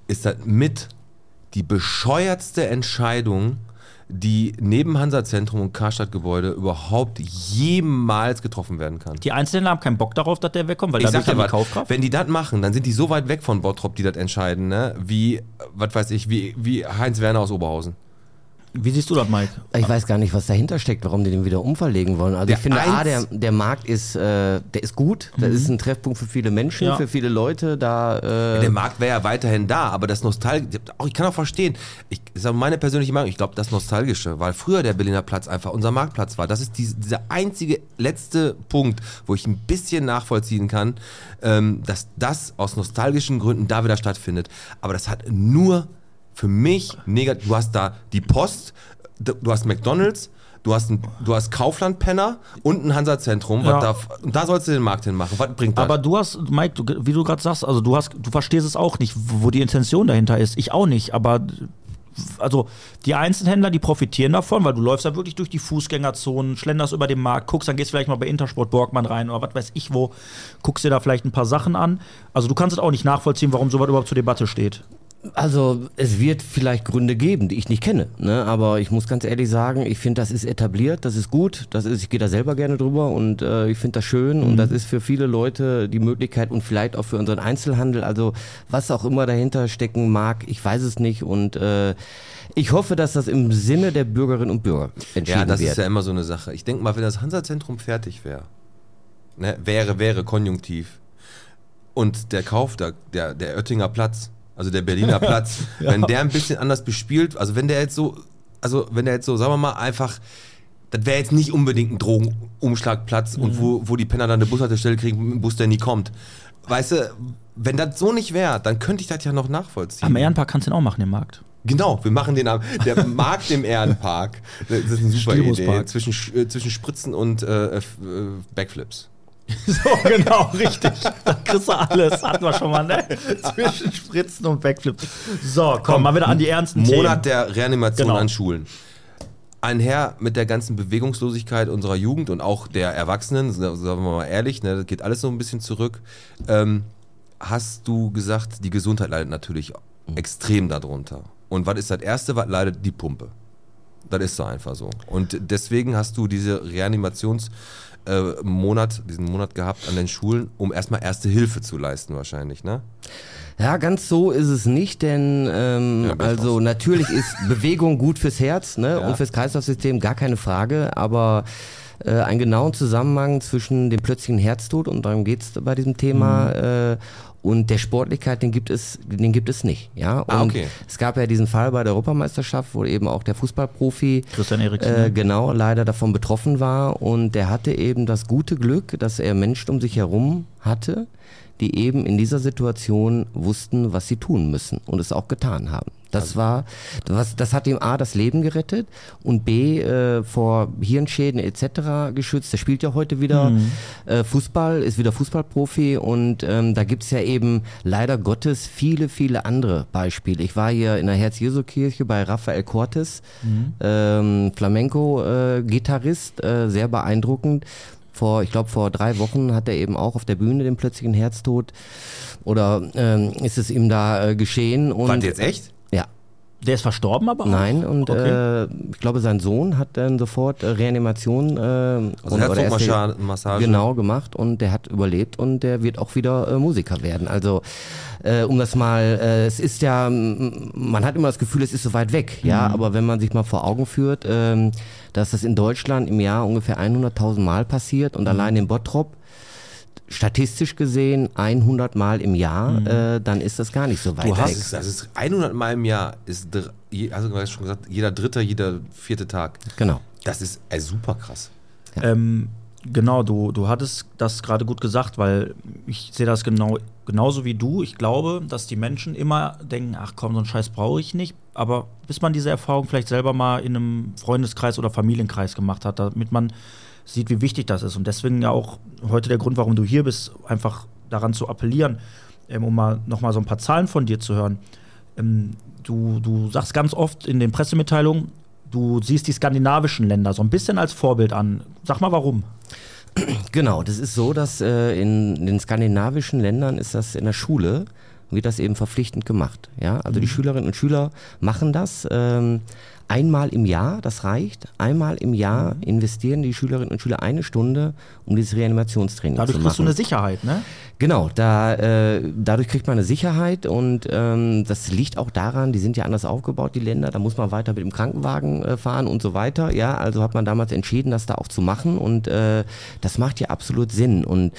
ist das mit die bescheuertste Entscheidung, die neben Hansa-Zentrum und Karstadtgebäude überhaupt jemals getroffen werden kann. Die Einzelnen haben keinen Bock darauf, dass der wegkommt, weil Ich sag dadurch dir haben die Kaufkraft. wenn die das machen, dann sind die so weit weg von Bottrop, die das entscheiden, ne? wie, was weiß ich, wie, wie Heinz Werner aus Oberhausen. Wie siehst du das, Mike? Ich weiß gar nicht, was dahinter steckt, warum die den wieder umverlegen wollen. Also Der ich finde, A, der, Eins- der Markt ist, äh, der ist gut. Der ist ein Treffpunkt für viele Menschen, Ja. für viele Leute. Da, äh, Der Markt wäre ja weiterhin da, aber das Nostalgische, auch ich kann auch verstehen, ich sage meine persönliche Meinung, ich glaube, das Nostalgische, weil früher der Berliner Platz einfach unser Marktplatz war. Das ist die, dieser einzige letzte Punkt, wo ich ein bisschen nachvollziehen kann, ähm, dass das aus nostalgischen Gründen da wieder stattfindet. Aber das hat nur für mich negativ. Du hast da die Post, du hast McDonalds. Du hast, ein, du hast Kaufland-Penner und ein Hansa-Zentrum. Ja. Da, und da sollst du den Markt hinmachen. Was bringt das? Aber du hast, Mike, du, wie du gerade sagst, also du hast, du verstehst es auch nicht, wo die Intention dahinter ist. Ich auch nicht, aber also die Einzelhändler, die profitieren davon, weil du läufst ja wirklich durch die Fußgängerzonen, schlenderst über den Markt, guckst, dann gehst vielleicht mal bei Intersport Borgmann rein oder was weiß ich wo, guckst dir da vielleicht ein paar Sachen an. Also du kannst es auch nicht nachvollziehen, warum sowas überhaupt zur Debatte steht. Also es wird vielleicht Gründe geben, die ich nicht kenne. Ne? Aber ich muss ganz ehrlich sagen, ich finde, das ist etabliert, das ist gut, das ist, ich gehe da selber gerne drüber und äh, ich finde das schön und das ist für viele Leute die Möglichkeit und vielleicht auch für unseren Einzelhandel. Also was auch immer dahinter stecken mag, ich weiß es nicht und äh, ich hoffe, dass das im Sinne der Bürgerinnen und Bürger entschieden Ja, das wird. ist ja immer so eine Sache. Ich denke mal, wenn das Hansa-Zentrum fertig wäre, ne, wäre, wäre konjunktiv, und der Kauf, der, der, der Oettinger Platz, also der Berliner *laughs* Platz, wenn der ein bisschen anders bespielt, also wenn der jetzt so, also wenn der jetzt so, sagen wir mal, einfach, das wäre jetzt nicht unbedingt ein Drogenumschlagplatz und wo, wo die Penner dann eine Bushaltestelle kriegen mit dem Bus, der nie kommt. Weißt du, wenn das so nicht wäre, dann könnte ich das ja noch nachvollziehen. Am Ehrenpark kannst du den auch machen, den Markt. Genau, wir machen den am der *laughs* Markt im Ehrenpark. Das ist eine super. Idee. Zwischen, Sch- äh, zwischen Spritzen und äh, äh, Backflips. *laughs* So, genau, richtig. *laughs* Da kriegst du alles. Hatten wir schon mal, ne? *laughs* Zwischen Spritzen und Backflip. So, komm, mal wieder an die ernsten Monat Themen. der Reanimation Genau. an Schulen. Einher mit der ganzen Bewegungslosigkeit unserer Jugend und auch der Erwachsenen, sagen wir mal ehrlich, ne, das geht alles so ein bisschen zurück. Ähm, hast du gesagt, die Gesundheit leidet natürlich extrem darunter. Und was ist das Erste, was leidet? Die Pumpe. Das ist so einfach so. Und deswegen hast du diese Reanimationsmonat, äh, Monat, diesen Monat gehabt an den Schulen, um erstmal erste Hilfe zu leisten wahrscheinlich, ne? Ja, ganz so ist es nicht, denn ähm, Ja, also raus. natürlich ist *laughs* Bewegung gut fürs Herz ne, Ja. und fürs Kreislaufsystem, gar keine Frage, aber äh, einen genauen Zusammenhang zwischen dem plötzlichen Herztod, und darum geht's bei diesem Thema, Mhm. äh, und der Sportlichkeit, den gibt es, den gibt es nicht. Ja? Und Ah, okay. es gab ja diesen Fall bei der Europameisterschaft, wo eben auch der Fußballprofi Christian Eriksen. äh, genau leider davon betroffen war und der hatte eben das gute Glück, dass er Menschen um sich herum hatte, die eben in dieser Situation wussten, was sie tun müssen und es auch getan haben. Das war, was, das hat ihm A das Leben gerettet und B äh, vor Hirnschäden etc. geschützt. Der spielt ja heute wieder Mhm. äh, Fußball, ist wieder Fußballprofi und ähm, da gibt's ja eben leider Gottes viele, viele andere Beispiele. Ich war hier in der Herz-Jesu-Kirche bei Rafael Cortes, Mhm. ähm, Flamenco-Gitarrist, äh, sehr beeindruckend. Vor, ich glaube, vor drei Wochen hat er eben auch auf der Bühne den plötzlichen Herztod oder ähm, ist es ihm da äh, geschehen. Und, Wart ihr jetzt echt? Der ist verstorben aber auch? Nein, und Okay. äh, ich glaube, sein Sohn hat dann sofort äh, Reanimation äh, Also und- Herzdruckmassage. Genau gemacht und der hat überlebt und der wird auch wieder äh, Musiker werden. Also äh, um das mal, äh, es ist ja, man hat immer das Gefühl, es ist so weit weg, ja, Mhm. aber wenn man sich mal vor Augen führt, ähm, dass das in Deutschland im Jahr ungefähr 100.000 Mal passiert Mhm. und allein in Bottrop statistisch gesehen 100 Mal im Jahr, Mhm. äh, dann ist das gar nicht so weit Du weg. hast, das ist 100 Mal im Jahr, ist, dr- je- hast du schon gesagt, jeder dritte, jeder vierte Tag. Genau. Das ist äh, super krass. Ähm, genau, du, du hattest das gerade gut gesagt, weil ich sehe das genau, genauso wie du. Ich glaube, dass die Menschen immer denken, ach komm, so einen Scheiß brauche ich nicht. Aber bis man diese Erfahrung vielleicht selber mal in einem Freundeskreis oder Familienkreis gemacht hat, damit man sieht, wie wichtig das ist. Und deswegen ja auch heute der Grund, warum du hier bist, einfach daran zu appellieren, ähm, um mal nochmal so ein paar Zahlen von dir zu hören. Ähm, du, du sagst ganz oft in den Pressemitteilungen, du siehst die skandinavischen Länder so ein bisschen als Vorbild an. Sag mal warum. Genau, das ist so, dass äh, in den skandinavischen Ländern ist das in der Schule, wird das eben verpflichtend gemacht. Ja? Also die Schülerinnen und Schüler machen das ähm, einmal im Jahr, das reicht. Einmal im Jahr investieren die Schülerinnen und Schüler eine Stunde, um dieses Reanimationstraining Dadurch zu kriegst du machen. eine Sicherheit, ne? Genau, da, äh, dadurch kriegt man eine Sicherheit und ähm, das liegt auch daran, die sind ja anders aufgebaut, die Länder, da muss man weiter mit dem Krankenwagen äh, fahren und so weiter. Ja, also hat man damals entschieden, das da auch zu machen und äh, das macht ja absolut Sinn. Und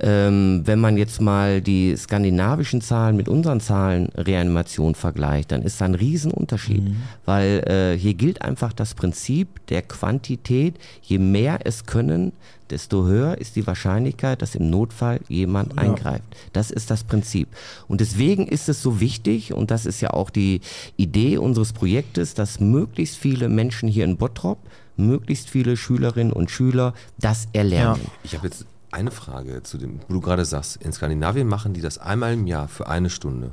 ähm, wenn man jetzt mal die skandinavischen Zahlen mit unseren Zahlen Reanimation vergleicht, dann ist da ein Riesenunterschied, weil äh, hier gilt einfach das Prinzip der Quantität. Je mehr es können, desto höher ist die Wahrscheinlichkeit, dass im Notfall jemand eingreift. Das ist das Prinzip. Und deswegen ist es so wichtig, und das ist ja auch die Idee unseres Projektes, dass möglichst viele Menschen hier in Bottrop, möglichst viele Schülerinnen und Schüler das erlernen. Ich habe jetzt eine Frage zu dem, wo du gerade sagst, in Skandinavien machen die das einmal im Jahr für eine Stunde.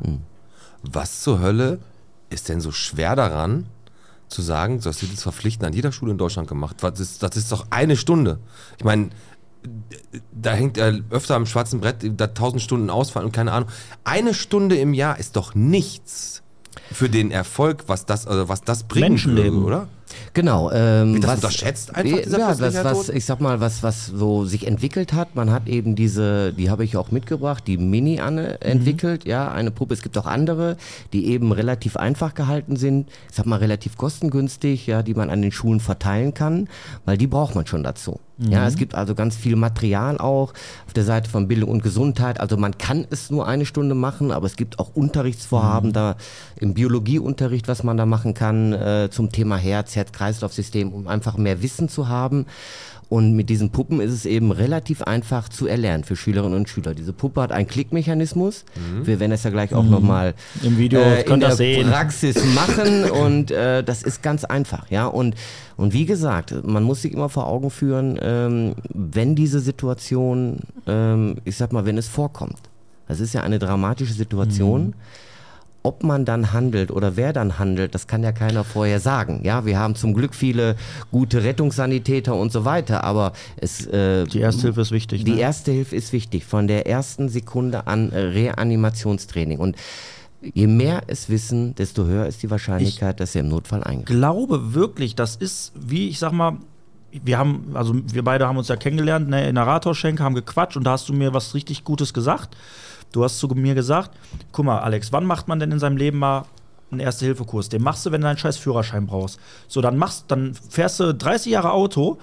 Was zur Hölle ist denn so schwer daran, zu sagen, das wird jetzt verpflichtend an jeder Schule in Deutschland gemacht? Was ist, das ist doch eine Stunde. Ich meine, da hängt er öfter am schwarzen Brett, da tausend Stunden ausfallen und keine Ahnung. Eine Stunde im Jahr ist doch nichts für den Erfolg, was das, also was das bringen Menschenleben. oder? Genau. Ähm, Wird das was, unterschätzt einfach, Ja, dieser ja, das, was, Tod? ich sag mal, was, was so sich entwickelt hat. Man hat eben diese, die habe ich auch mitgebracht, die Mini-Anne entwickelt. Ja, eine Puppe. Es gibt auch andere, die eben relativ einfach gehalten sind. Ich sag mal, relativ kostengünstig, ja, die man an den Schulen verteilen kann, weil die braucht man schon dazu. Ja, es gibt also ganz viel Material auch auf der Seite von Bildung und Gesundheit. Also man kann es nur eine Stunde machen, aber es gibt auch Unterrichtsvorhaben da im Biologieunterricht, was man da machen kann äh, zum Thema Herz, Herz-Kreislauf-System, um einfach mehr Wissen zu haben. Und mit diesen Puppen ist es eben relativ einfach zu erlernen für Schülerinnen und Schüler. Diese Puppe hat einen Klickmechanismus. Wir werden das ja gleich auch nochmal Im Video äh, in der sehen. Praxis machen *laughs* und äh, das ist ganz einfach, ja. Und, und wie gesagt, man muss sich immer vor Augen führen, ähm, wenn diese Situation, ähm, ich sag mal, wenn es vorkommt, das ist ja eine dramatische Situation. Mhm. Ob man dann handelt oder wer dann handelt, das kann ja keiner vorher sagen. Ja, wir haben zum Glück viele gute Rettungssanitäter und so weiter, aber es äh, Die Ersthilfe ist wichtig. die ne? erste Hilfe ist wichtig, von der ersten Sekunde an äh, Reanimationstraining. Und je mehr es wissen, desto höher ist die Wahrscheinlichkeit, dass sie im Notfall eingreifen. glaube wirklich, das ist wie, ich sag mal, wir haben, also wir beide haben uns ja kennengelernt, ne, in der Rathausschenke, haben gequatscht und da hast du mir was richtig Gutes gesagt. Du hast zu mir gesagt, guck mal, Alex, wann macht man denn in seinem Leben mal einen Erste-Hilfe-Kurs? Den machst du, wenn du einen scheiß Führerschein brauchst. So, dann machst, dann fährst du 30 Jahre Auto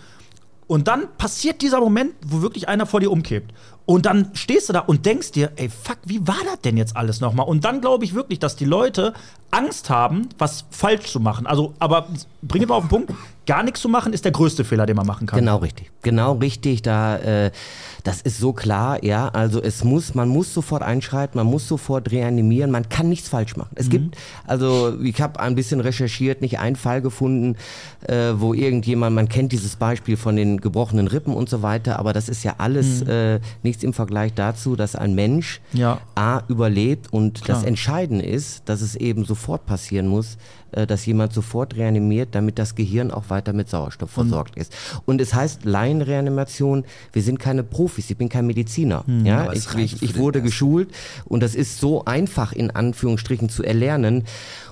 und dann passiert dieser Moment, wo wirklich einer vor dir umkippt. Und dann stehst du da und denkst dir, ey, fuck, wie war das denn jetzt alles nochmal? Und dann glaube ich wirklich, dass die Leute Angst haben, was falsch zu machen. Also, aber bringe mal auf den Punkt, gar nichts zu machen ist der größte Fehler, den man machen kann. Genau richtig. Genau richtig. Da, äh, das ist so klar, ja. Also es muss, man muss sofort einschreiten, man muss sofort reanimieren, man kann nichts falsch machen. Es gibt, also ich habe ein bisschen recherchiert, nicht einen Fall gefunden, äh, wo irgendjemand, man kennt dieses Beispiel von den gebrochenen Rippen und so weiter, aber das ist ja alles äh, nichts im Vergleich dazu, dass ein Mensch Ja. A überlebt und Klar. das Entscheidende ist, dass es eben sofort passieren muss, äh, dass jemand sofort reanimiert, damit das Gehirn auch weiter mit Sauerstoff versorgt ist. Und es heißt Laienreanimation, wir sind keine Profis, ich bin kein Mediziner. ja, aber es ich, ich, ich wurde ersten. geschult und das ist so einfach in Anführungsstrichen zu erlernen.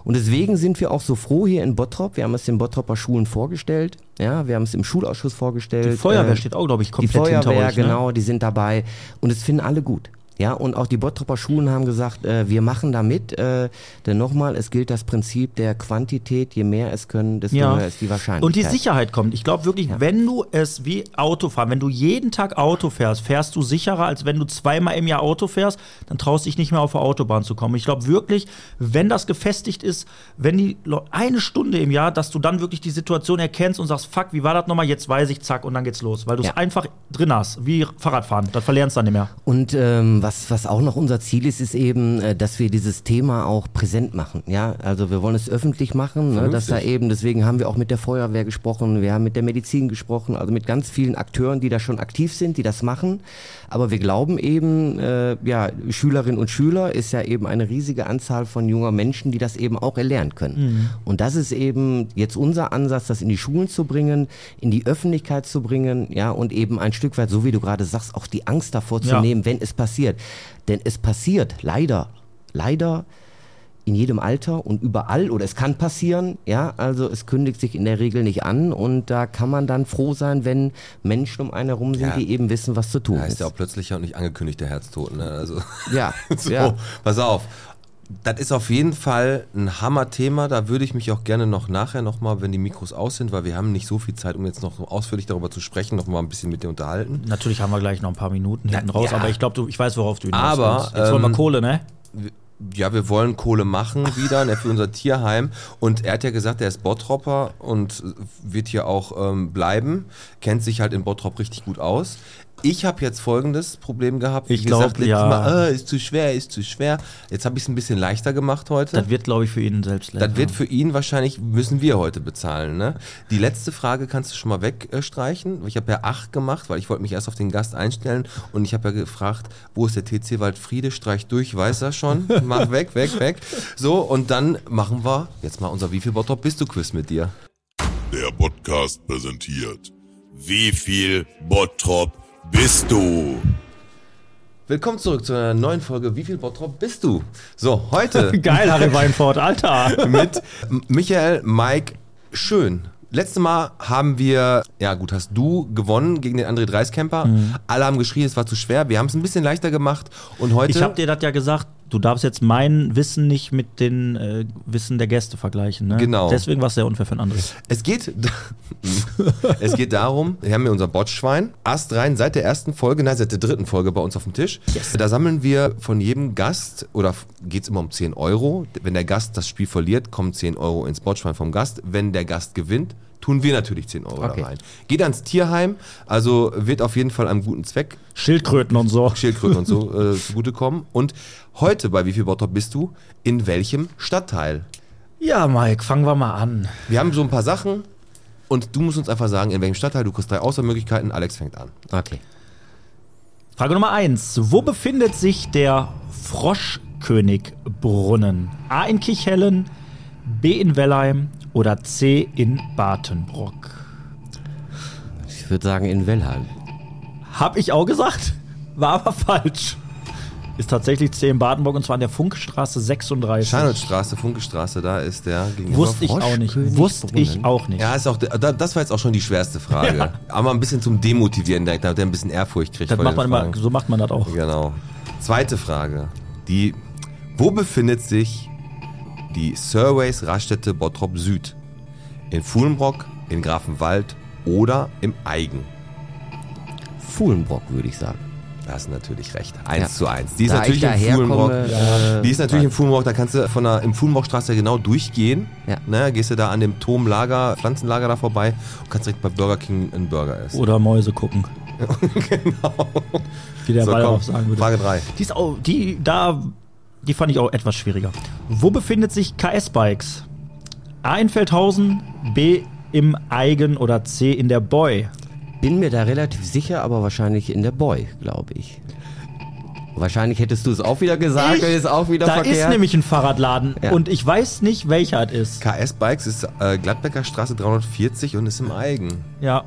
Und deswegen sind wir auch so froh hier in Bottrop. Wir haben es den Bottropper Schulen vorgestellt. Ja, wir haben es im Schulausschuss vorgestellt. Die Feuerwehr Äh, steht auch, glaube ich, die komplett hinter Feuerwehr, euch. Ne? genau, die sind dabei und es finden alle gut. Ja, und auch die Bottropper Schulen haben gesagt, äh, wir machen da mit, äh, denn nochmal, es gilt das Prinzip der Quantität, je mehr es können, desto Ja. höher ist die Wahrscheinlichkeit. Und die Sicherheit kommt. Ich glaube wirklich, Ja. wenn du es wie Autofahren, wenn du jeden Tag Auto fährst, fährst du sicherer, als wenn du zweimal im Jahr Auto fährst, dann traust dich nicht mehr auf der Autobahn zu kommen. Ich glaube wirklich, wenn das gefestigt ist, wenn die eine Stunde im Jahr, dass du dann wirklich die Situation erkennst und sagst, fuck, wie war das nochmal? Jetzt weiß ich, zack, und dann geht's los. Weil du es Ja. einfach drin hast, wie Fahrradfahren. Das verlernst du dann nicht mehr. Und ähm, was, was auch noch unser Ziel ist, ist eben, äh, dass wir dieses Thema auch präsent machen. Ja, also wir wollen es öffentlich machen, ne, dass da eben, deswegen haben wir auch mit der Feuerwehr gesprochen, wir haben mit der Medizin gesprochen, also mit ganz vielen Akteuren, die da schon aktiv sind, die das machen. Aber wir glauben eben, äh, ja, Schülerinnen und Schüler ist ja eben eine riesige Anzahl von junger Menschen, die das eben auch erlernen können. Und das ist eben jetzt unser Ansatz, das in die Schulen zu bringen, in die Öffentlichkeit zu bringen, ja, und eben ein Stück weit, so wie du gerade sagst, auch die Angst davor zu Ja. nehmen, wenn es passiert. Denn es passiert leider, leider in jedem Alter und überall oder es kann passieren, ja, also es kündigt sich in der Regel nicht an und da kann man dann froh sein, wenn Menschen um einen herum sind, Ja. die eben wissen, was zu tun heißt ist. ja auch plötzlicher und nicht angekündigter Herztod. Ne? Also, Ja, *laughs* so, ja. pass auf. Das ist auf jeden Fall ein Hammer-Thema. Da würde ich mich auch gerne noch nachher nochmal, wenn die Mikros aus sind, weil wir haben nicht so viel Zeit, um jetzt noch ausführlich darüber zu sprechen, noch mal ein bisschen mit dir unterhalten. Natürlich haben wir gleich noch ein paar Minuten hinten raus, ja. aber ich glaube, ich weiß, worauf du hinaus Aber, willst. Jetzt wollen wir ähm, Kohle, ne? Ja, wir wollen Kohle machen wieder ne, für unser Tierheim. Und er hat ja gesagt, er ist Bottropper und wird hier auch ähm, bleiben. Kennt sich halt in Bottrop richtig gut aus. Ich habe jetzt folgendes Problem gehabt. Ich glaub, gesagt, letztes ja. Mal, äh, ist zu schwer, ist zu schwer. Jetzt habe ich es ein bisschen leichter gemacht heute. Das wird, glaube ich, für ihn selbst Das wird für ihn wahrscheinlich, müssen wir heute bezahlen. Ne? Die letzte Frage kannst du schon mal wegstreichen. Ich habe ja acht gemacht, weil ich wollte mich erst auf den Gast einstellen und ich habe ja gefragt, wo ist der TC Waldfriede? Streich durch, weiß er schon. *laughs* Mach weg, weg, weg. So, und dann machen wir jetzt mal unser Wie viel Bottrop bist du Quiz mit dir. Der Podcast präsentiert. Wie viel Bottrop bist du? Willkommen zurück zu einer neuen Folge Wie viel Bottrop bist du? So, heute *laughs* Geil, Harry Weinfurt, Alter. *laughs* mit Michael Mike Schön. Letztes Mal haben wir, ja gut, hast du gewonnen gegen den André Dreiskämper. Alle haben geschrien, es war zu schwer. Wir haben es ein bisschen leichter gemacht und heute. Ich habe dir das ja gesagt, du darfst jetzt mein Wissen nicht mit den äh, Wissen der Gäste vergleichen. Ne? Genau. Deswegen war es sehr unfair für einen anderen. Es geht, *laughs* es geht darum, wir haben hier unser Botschwein, Ast rein seit der ersten Folge, nein, seit der dritten Folge bei uns auf dem Tisch. Da sammeln wir von jedem Gast, oder geht es immer um 10 Euro. Wenn der Gast das Spiel verliert, kommen 10 Euro ins Botschwein vom Gast. Wenn der Gast gewinnt, tun wir natürlich 10 Euro Okay. da rein. Geht ans Tierheim, also wird auf jeden Fall einem guten Zweck Schildkröten und so. Schildkröten und so *laughs* äh, zugutekommen. Und heute bei Wie viel Bottrop bist du? In welchem Stadtteil? Ja, Mike, fangen wir mal an. Wir haben so ein paar Sachen und du musst uns einfach sagen, in welchem Stadtteil. Du kriegst drei Auswahlmöglichkeiten. Alex fängt an. Okay. Frage Nummer eins: Wo befindet sich der Froschkönigbrunnen? A in Kichhellen, B in Wellheim oder C in Batenbrock? Ich würde sagen in Wellheim. Hab ich auch gesagt, war aber falsch. Ist tatsächlich C in Badenburg und zwar an der Funkstraße 36. Scheinholzstraße, Funkestraße, da ist der gegenüber. Wusste ich auch nicht. Wusste ich auch nicht. Ja, ist auch, das war jetzt auch schon die schwerste Frage. *laughs* Ja. Aber ein bisschen zum Demotivieren, damit er ein bisschen Ehrfurcht kriegt. das macht man immer, so macht man das auch. Genau. Zweite Frage. Die, wo befindet sich die Surveys Raststätte Bottrop Süd? In Fuhlenbrock, in Grafenwald oder im Eigen? Fuhlenbrock würde ich sagen. Da hast du natürlich recht. Eins Ja. zu eins. Die ist Da natürlich ich im Fuhlenbrock. äh, Die ist natürlich im Fuhlenbrock, da kannst du von der, im Fuhlenbrockstraße genau durchgehen. Ja. Ne, gehst du da an dem Turmlager, Pflanzenlager da vorbei und kannst direkt bei Burger King einen Burger essen. Oder Mäuse gucken. *laughs* genau. Wie der So, Wallraff komm, sagen würde. Frage 3. Die ist auch, die, da, die fand ich auch etwas schwieriger. Wo befindet sich KS Bikes? A in Feldhausen, B im Eigen oder C in der Boy? Bin mir da relativ sicher, aber wahrscheinlich in der Boy, glaube ich. Wahrscheinlich hättest du es auch wieder gesagt, Ich? ist auch wieder Da verkehrt. ist nämlich ein Fahrradladen Ja. und ich weiß nicht, welcher es ist. KS Bikes ist äh, Gladbecker Straße 340 und ist im Eigen. Ja.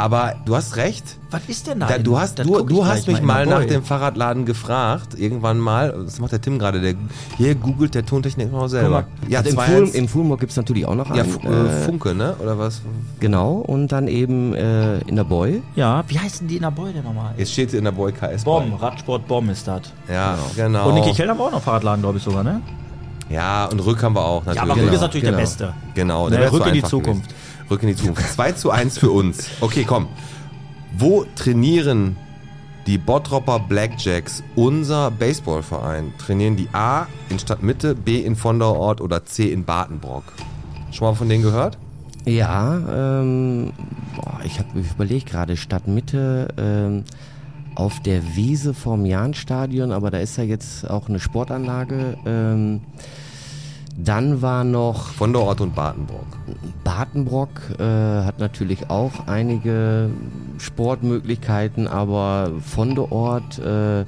Aber du hast recht. Was ist denn da? Da, du hast, das du, du hast mich mal der nach dem Fahrradladen gefragt, irgendwann mal. Das macht der Tim gerade. Der, hier googelt der Tontechnik noch selber. Ja, Und im, Fuhl. Im gibt es natürlich auch noch ja, einen. Fu- äh, äh, Funke, ne? Oder was? genau, und dann eben äh, in der Boy. Ja, wie heißen die in der Boy denn nochmal? Jetzt steht in der Boy KS. Bomb, Radsport Bomb ist das. Ja, genau. Und in Kichel haben wir auch noch Fahrradladen, glaube ich sogar, ne? Ja, und Rück haben wir auch natürlich. Ja, aber Genau, Rück ist natürlich genau. der Beste. Genau, Ne, wär zu Rück in die Zukunft. Gewesen. Rück in die Zukunft. 2 zu 1 für uns. Okay, komm. Wo trainieren die Bottropper Blackjacks, unser Baseballverein? Trainieren die A in Stadtmitte, B in Vonderort oder C in Badenbrock? Schon mal von denen gehört? Ja, ähm, boah, ich habe überlegt gerade Stadtmitte ähm, auf der Wiese vorm Jahnstadion, aber da ist ja jetzt auch eine Sportanlage. Ähm, dann war noch Vonderort und Badenbrock. Badenbrock, äh, hat natürlich auch einige Sportmöglichkeiten, aber von der Ort äh,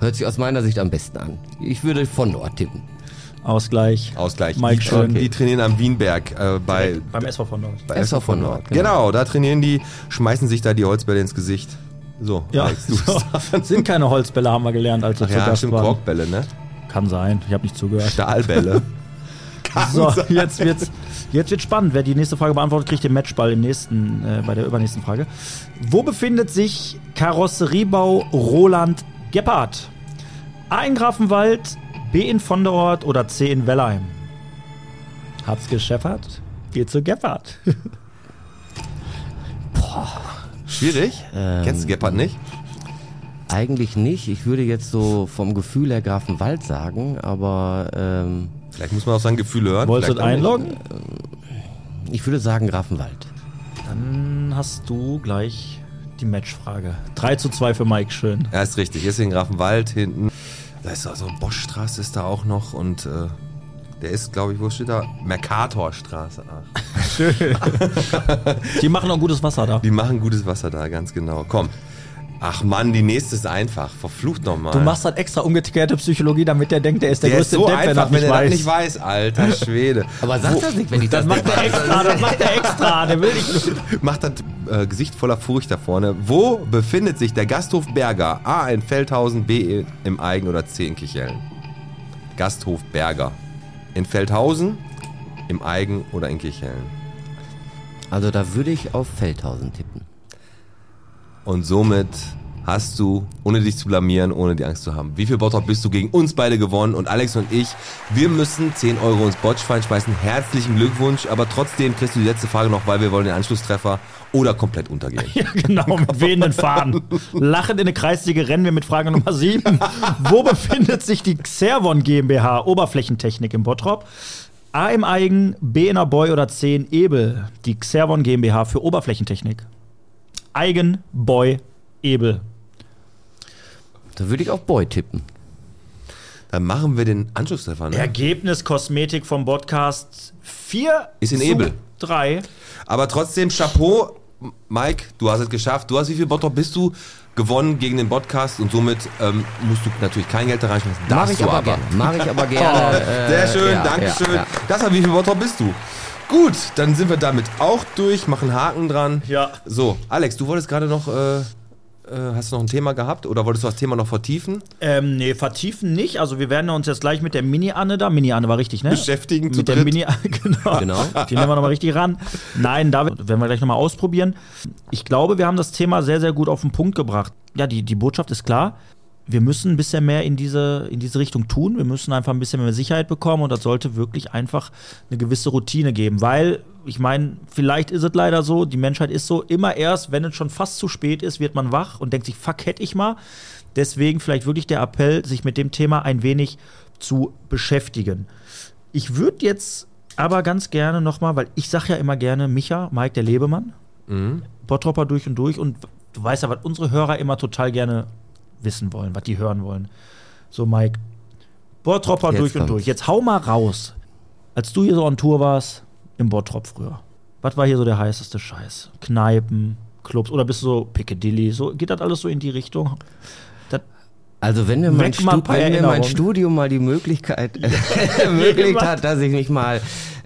hört sich aus meiner Sicht am besten an. Ich würde von der Ort tippen. Ausgleich. Ausgleich. Mike die, Schön. die trainieren am Wienberg äh, bei, Beim SV von dort. bei SV von Nord. Nord, Genau. genau. da trainieren die, schmeißen sich da die Holzbälle ins Gesicht. So, Ja, Alex, du so. *laughs* sind keine Holzbälle, haben wir gelernt, als wir Ach zu ja, Gast stimmt, waren. Korkbälle, ne? Kann sein, ich habe nicht zugehört. Stahlbälle. *laughs* So, jetzt wird's, jetzt wird spannend. Wer die nächste Frage beantwortet, kriegt den Matchball im nächsten, äh, bei der übernächsten Frage. Wo befindet sich Karosseriebau Roland Gebhardt? A in Grafenwald, B in Vonderort oder C in Wellheim? Hat's gescheppert? Geht zu Gebhardt. *laughs* Schwierig? Ähm, Kennst du Gebhardt nicht? Eigentlich nicht. Ich würde jetzt so vom Gefühl her Grafenwald sagen, aber ähm, Vielleicht muss man auf sein Gefühl hören. Wolltest du einloggen? ich würde sagen Grafenwald. Dann hast du gleich die Matchfrage. 3 zu 2 für Mike, schön. Ja, ist richtig. Hier ist in Grafenwald hinten. Da ist also Boschstraße ist da auch noch und äh, der ist, glaube ich, wo steht da? Mercatorstraße. Ach, *laughs* Die machen auch gutes Wasser da. die machen gutes Wasser da, ganz genau. Komm. Ach Mann, die nächste ist einfach. Verflucht nochmal. Du machst halt extra umgekehrte Psychologie, damit der denkt, der ist der, der ist größte so Depp, wenn er einfach, das wenn nicht er das weiß. nicht weiß. Alter Schwede. *laughs* Aber sag das nicht, wenn ich das, Das macht er extra, das macht er extra, der will nicht. *laughs* Macht das äh, Gesicht voller Furcht da vorne. Wo befindet sich der Gasthof Berger? A in Feldhausen, B im Eigen oder C in Kichellen? Gasthof Berger. In Feldhausen, im Eigen oder in Kichellen? Also da würde ich auf Feldhausen tippen. Und somit hast du, ohne dich zu blamieren, ohne die Angst zu haben, wie viel Bottrop bist du gegen uns beide gewonnen? Und Alex und ich, wir müssen 10 Euro ins Botschwein schmeißen. Herzlichen Glückwunsch, aber trotzdem kriegst du die letzte Frage noch, weil wir wollen den Anschlusstreffer oder komplett untergehen. *laughs* Ja, genau, mit wehenden Fahnen. Lachend in eine Kreissäge rennen wir mit Frage Nummer 7. Wo befindet sich die Xervon GmbH Oberflächentechnik im Bottrop? A im Eigen, B in der Boy oder C in Ebel. Die Xervon GmbH für Oberflächentechnik. Eigen, Boy, Ebel. Da würde ich auf Boy tippen. Dann machen wir den Anschlusstreffer. Ne? Ergebnis Kosmetik vom Podcast 4 Ist in Ebel. 3. Aber trotzdem, Chapeau, Mike, du hast es geschafft. Du hast wie viel Bottrop bist du gewonnen gegen den Podcast und somit ähm, musst du natürlich kein Geld da reinschmeißen. Mach Darfst ich du aber gerne. Mach ich aber *laughs* gerne. äh, Sehr schön, ja, Dankeschön. Ja, ja. Das war wie viel Bottrop bist du? Gut, dann sind wir damit auch durch, machen Haken dran. Ja. So, Alex, du wolltest gerade noch, äh, äh, hast du noch ein Thema gehabt oder wolltest du das Thema noch vertiefen? Ähm, nee, vertiefen nicht. Also wir werden uns jetzt gleich mit der Mini-Anne da, Mini-Anne war richtig, ne? Beschäftigen zu Mit der dritt. Mini, *laughs* genau. Genau. Die nehmen wir nochmal richtig ran. Nein, da werden wir gleich nochmal ausprobieren. Ich glaube, wir haben das Thema sehr, sehr gut auf den Punkt gebracht. Ja, die, die Botschaft ist klar. Wir müssen ein bisschen mehr in diese, in diese Richtung tun. Wir müssen einfach ein bisschen mehr Sicherheit bekommen und das sollte wirklich einfach eine gewisse Routine geben. Weil, ich meine, vielleicht ist es leider so, die Menschheit ist so, immer erst, wenn es schon fast zu spät ist, wird man wach und denkt sich, fuck, hätte ich mal. Deswegen vielleicht wirklich der Appell, sich mit dem Thema ein wenig zu beschäftigen. Ich würde jetzt aber ganz gerne nochmal, weil ich sage ja immer gerne, Micha, Mike der Lebemann, Mhm. Bottropper durch und durch und du weißt ja, was unsere Hörer immer total gerne wissen wollen, was die hören wollen. So, Mike, Bottropper durch und kommt's. durch. Jetzt hau mal raus. Als du hier so on Tour warst, im Bottrop früher, was war hier so der heißeste Scheiß? Kneipen, Clubs oder bist du so Piccadilly? So, geht das alles so in die Richtung? Das, Also wenn mir, mein, Stu wenn mir mein. Studium mal die Möglichkeit *laughs* ermöglicht hat, dass ich mich mal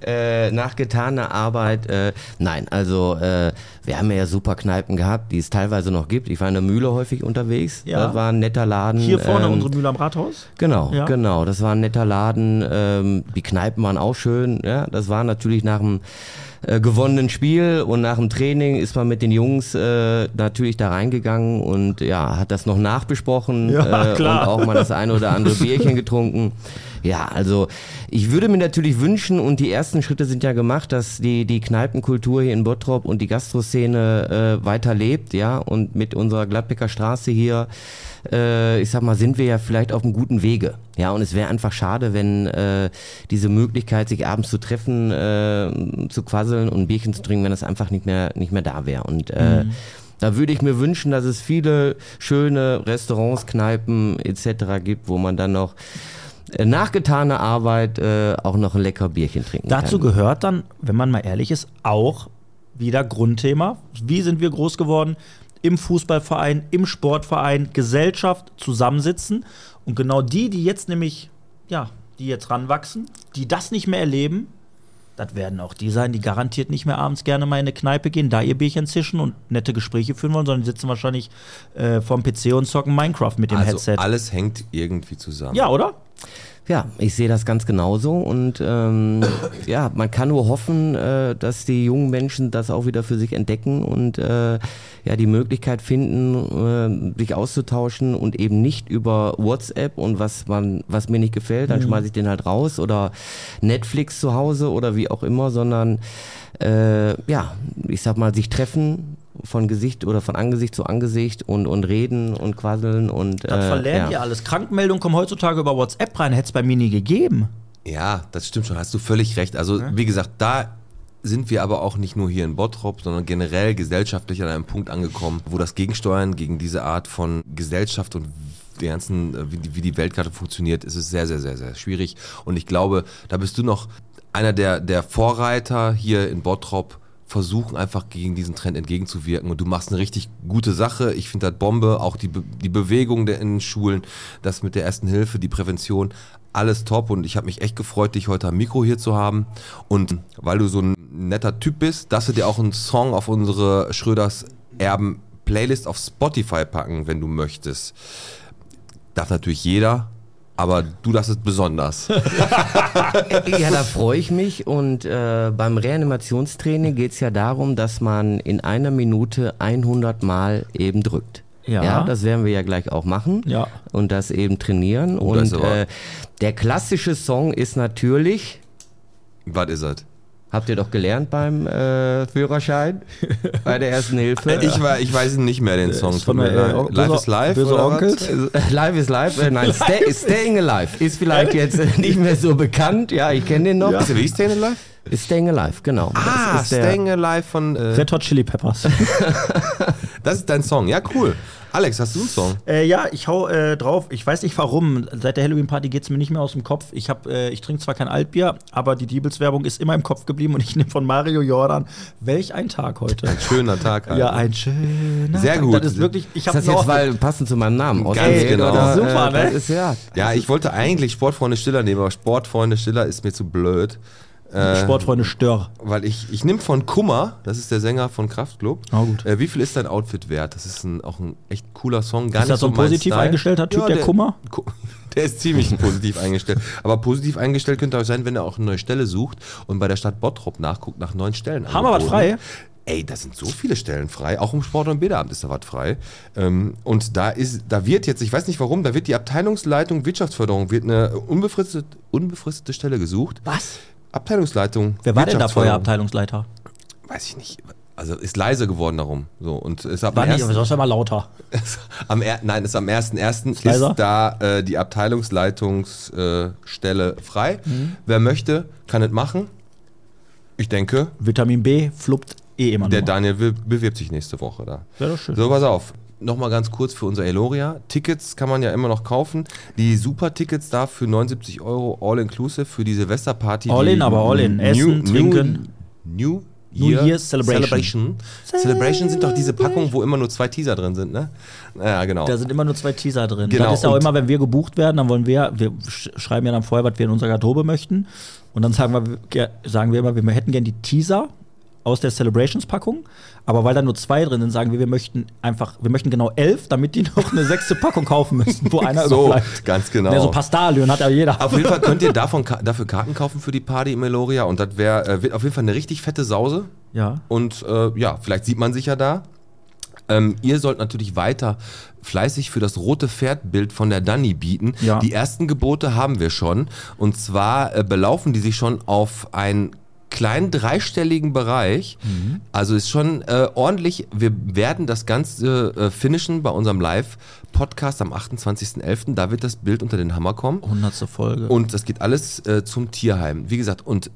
äh, nach getaner Arbeit, äh, nein, also äh, wir haben ja super Kneipen gehabt, die es teilweise noch gibt. Ich war in der Mühle häufig unterwegs. Ja. Das war ein netter Laden. hier vorne ähm, unsere Mühle am Rathaus? Genau, Ja. genau. Das war ein netter Laden. Ähm, die Kneipen waren auch schön. Ja, das war natürlich nach dem äh, gewonnenen Spiel und nach dem Training ist man mit den Jungs äh, natürlich da reingegangen und ja, hat das noch nachbesprochen Ja, äh, klar. und auch mal das eine oder andere *laughs* Bierchen getrunken. Ja, also ich würde mir natürlich wünschen und die ersten Schritte sind ja gemacht, dass die die Kneipenkultur hier in Bottrop und die Gastroszene äh, weiter lebt, ja, und mit unserer Gladbecker Straße hier äh, ich sag mal, sind wir ja vielleicht auf einem guten Wege. Ja, und es wäre einfach schade, wenn äh, diese Möglichkeit, sich abends zu treffen, äh, zu quasseln und ein Bierchen zu trinken, wenn das einfach nicht mehr, nicht mehr da wäre. Und äh, da würde ich mir wünschen, dass es viele schöne Restaurants, Kneipen etc. gibt, wo man dann noch nach getaner Arbeit äh, auch noch ein lecker Bierchen trinken Dazu kann. gehört dann, wenn man mal ehrlich ist, auch wieder Grundthema. Wie sind wir groß geworden? Im Fußballverein, im Sportverein, Gesellschaft, zusammensitzen. Und genau die, die jetzt nämlich, ja, die jetzt ranwachsen, die das nicht mehr erleben, das werden auch die sein, die garantiert nicht mehr abends gerne mal in eine Kneipe gehen, da ihr Bierchen zischen und nette Gespräche führen wollen, sondern die sitzen wahrscheinlich äh, vorm PC und zocken Minecraft mit dem Also Headset. alles hängt irgendwie zusammen. Ja, oder? Ja, ich sehe das ganz genauso und ähm, ja, man kann nur hoffen, äh, dass die jungen Menschen das auch wieder für sich entdecken und äh, ja die Möglichkeit finden, äh, sich auszutauschen und eben nicht über WhatsApp und was man, was mir nicht gefällt, dann schmeiße ich den halt raus oder Netflix zu Hause oder wie auch immer, sondern äh, ja, ich sag mal, sich treffen von Gesicht oder von Angesicht zu Angesicht und, und reden und quasseln und Das äh, verlernt ja. ihr alles. Krankmeldungen kommen heutzutage über WhatsApp rein, hätte es bei mir nie gegeben. Ja, das stimmt schon, hast du völlig recht. Also, wie gesagt, da sind wir aber auch nicht nur hier in Bottrop, sondern generell gesellschaftlich an einem Punkt angekommen, wo das Gegensteuern gegen diese Art von Gesellschaft und die ganzen, wie die, wie die Weltkarte funktioniert, ist es sehr, sehr, sehr, sehr schwierig. Und ich glaube, da bist du noch einer der, der Vorreiter hier in Bottrop, versuchen einfach gegen diesen Trend entgegenzuwirken und du machst eine richtig gute Sache. Ich finde das Bombe, auch die, Be die Bewegung der in Schulen, das mit der ersten Hilfe, die Prävention, alles top und ich habe mich echt gefreut, dich heute am Mikro hier zu haben und weil du so ein netter Typ bist, dass wir dir auch einen Song auf unsere Schröders Erben Playlist auf Spotify packen, wenn du möchtest. Darf natürlich jeder, aber du das ist besonders. *laughs* Ja, da freue ich mich. Und äh, beim Reanimationstraining geht es ja darum, dass man in einer Minute 100 Mal eben drückt. Ja. das werden wir ja gleich auch machen. Ja. Und das eben trainieren. Oh, und äh, der klassische Song ist natürlich, Was ist das? Habt ihr doch gelernt beim äh, Führerschein, bei der ersten Hilfe. Ich, war, ich weiß nicht mehr den Song. von der, äh. Böse- live is live. Böse? Onkels? Live is live. Äh, nein, stay, *laughs* Staying Alive ist vielleicht jetzt äh, nicht mehr so bekannt. Ja, ich kenne den noch. Ist der wie Staying Alive? Ist Staying Alive, genau. Ah, das ist der, Staying Alive von. Äh, Red Hot Chili Peppers. *laughs* das ist dein Song. Ja, cool. Alex, hast du einen Song? äh, ja, ich hau äh, drauf. Ich weiß nicht warum. Seit der Halloween-Party geht es mir nicht mehr aus dem Kopf. Ich, hab, äh, ich trinke zwar kein Altbier, aber die Diebels-Werbung ist immer im Kopf geblieben und ich *laughs* nehme von Mario Jordan. Welch ein Tag heute. Ein schöner Tag. Alter. *laughs* ja, ein schöner Sehr Tag. gut. Das ist wirklich. Ich Ist habe das jetzt weil passend zu meinem Namen Ganz ausgewählt, genau. Oder, Super, äh, ne? Das ist ja. Ja, ich wollte eigentlich Sportfreunde Stiller nehmen, aber Sportfreunde Stiller ist mir zu blöd. Äh, Sportfreunde Stör. Weil ich, ich nehme von Kummer, das ist der Sänger von Kraftklub. Ah, gut. Äh, wie viel ist dein Outfit wert? Das ist ein, auch ein echt cooler Song. Gar Ist nicht das so ein positiv Style. eingestellter Typ, der Kummer? Ku- *laughs* Der ist ziemlich positiv eingestellt. Aber positiv eingestellt könnte auch sein, wenn er auch eine neue Stelle sucht und bei der Stadt Bottrop nachguckt nach neuen Stellen. Haben wir was frei? Ey, da sind so viele Stellen frei. Auch im Sport- und Bäderamt ist da was frei. Ähm, und da ist, da wird jetzt, ich weiß nicht warum, da wird die Abteilungsleitung Wirtschaftsförderung, wird eine unbefristete, unbefristete Stelle gesucht. Was? Abteilungsleitung. Wer war denn da vorher. Abteilungsleiter? Weiß ich nicht. Also ist leise geworden darum. So und ist ab War nicht, aber sonst mal lauter. *laughs* am er, nein, ist am 1.1. ist leiser? da äh, die Abteilungsleitungsstelle äh, frei. Mhm. Wer möchte, kann es machen. Ich denke, Vitamin B fluppt eh immer der nur. Daniel be- bewirbt sich nächste Woche da. Das ist schön. So, pass auf. Nochmal ganz kurz für unser Eloria. Tickets kann man ja immer noch kaufen. Die Super-Tickets da für 79 Euro All-Inclusive für die Silvesterparty. All die in, aber all in. Essen, trinken. New, New Year, Year Celebration. Celebration. Celebration sind doch diese Packungen, wo immer nur zwei Teaser drin sind, ne? Ja, genau. Da sind immer nur zwei Teaser drin. Genau, Das ist ja auch immer, wenn wir gebucht werden, dann wollen wir, wir sch- schreiben ja dann vorher, was wir in unserer Garderobe möchten. Und dann sagen wir, ge- sagen wir immer, wir hätten gerne die Teaser aus der Celebrations-Packung. Aber weil da nur zwei drin sind, sagen wir, wir möchten einfach, wir möchten genau elf, damit die noch eine sechste Packung kaufen müssen, wo *laughs* einer so, überbleibt. ganz genau. Ja, so Pastalien hat ja jeder. Auf jeden Fall *laughs* könnt ihr davon, dafür Karten kaufen für die Party im Eloria und das wär, äh, auf jeden Fall eine richtig fette Sause. Ja. Und äh, ja, vielleicht sieht man sich ja da. Ähm, ihr sollt natürlich weiter fleißig für das rote Pferdbild von der Dani bieten. Ja. Die ersten Gebote haben wir schon. Und zwar äh, belaufen die sich schon auf einen kleinen dreistelligen Bereich. Mhm. Also ist schon äh, ordentlich. Wir werden das Ganze äh, finishen bei unserem Live-Podcast am 28.11. Da wird das Bild unter den Hammer kommen. Hundertste Folge. Und das geht alles äh, zum Tierheim. Wie gesagt, und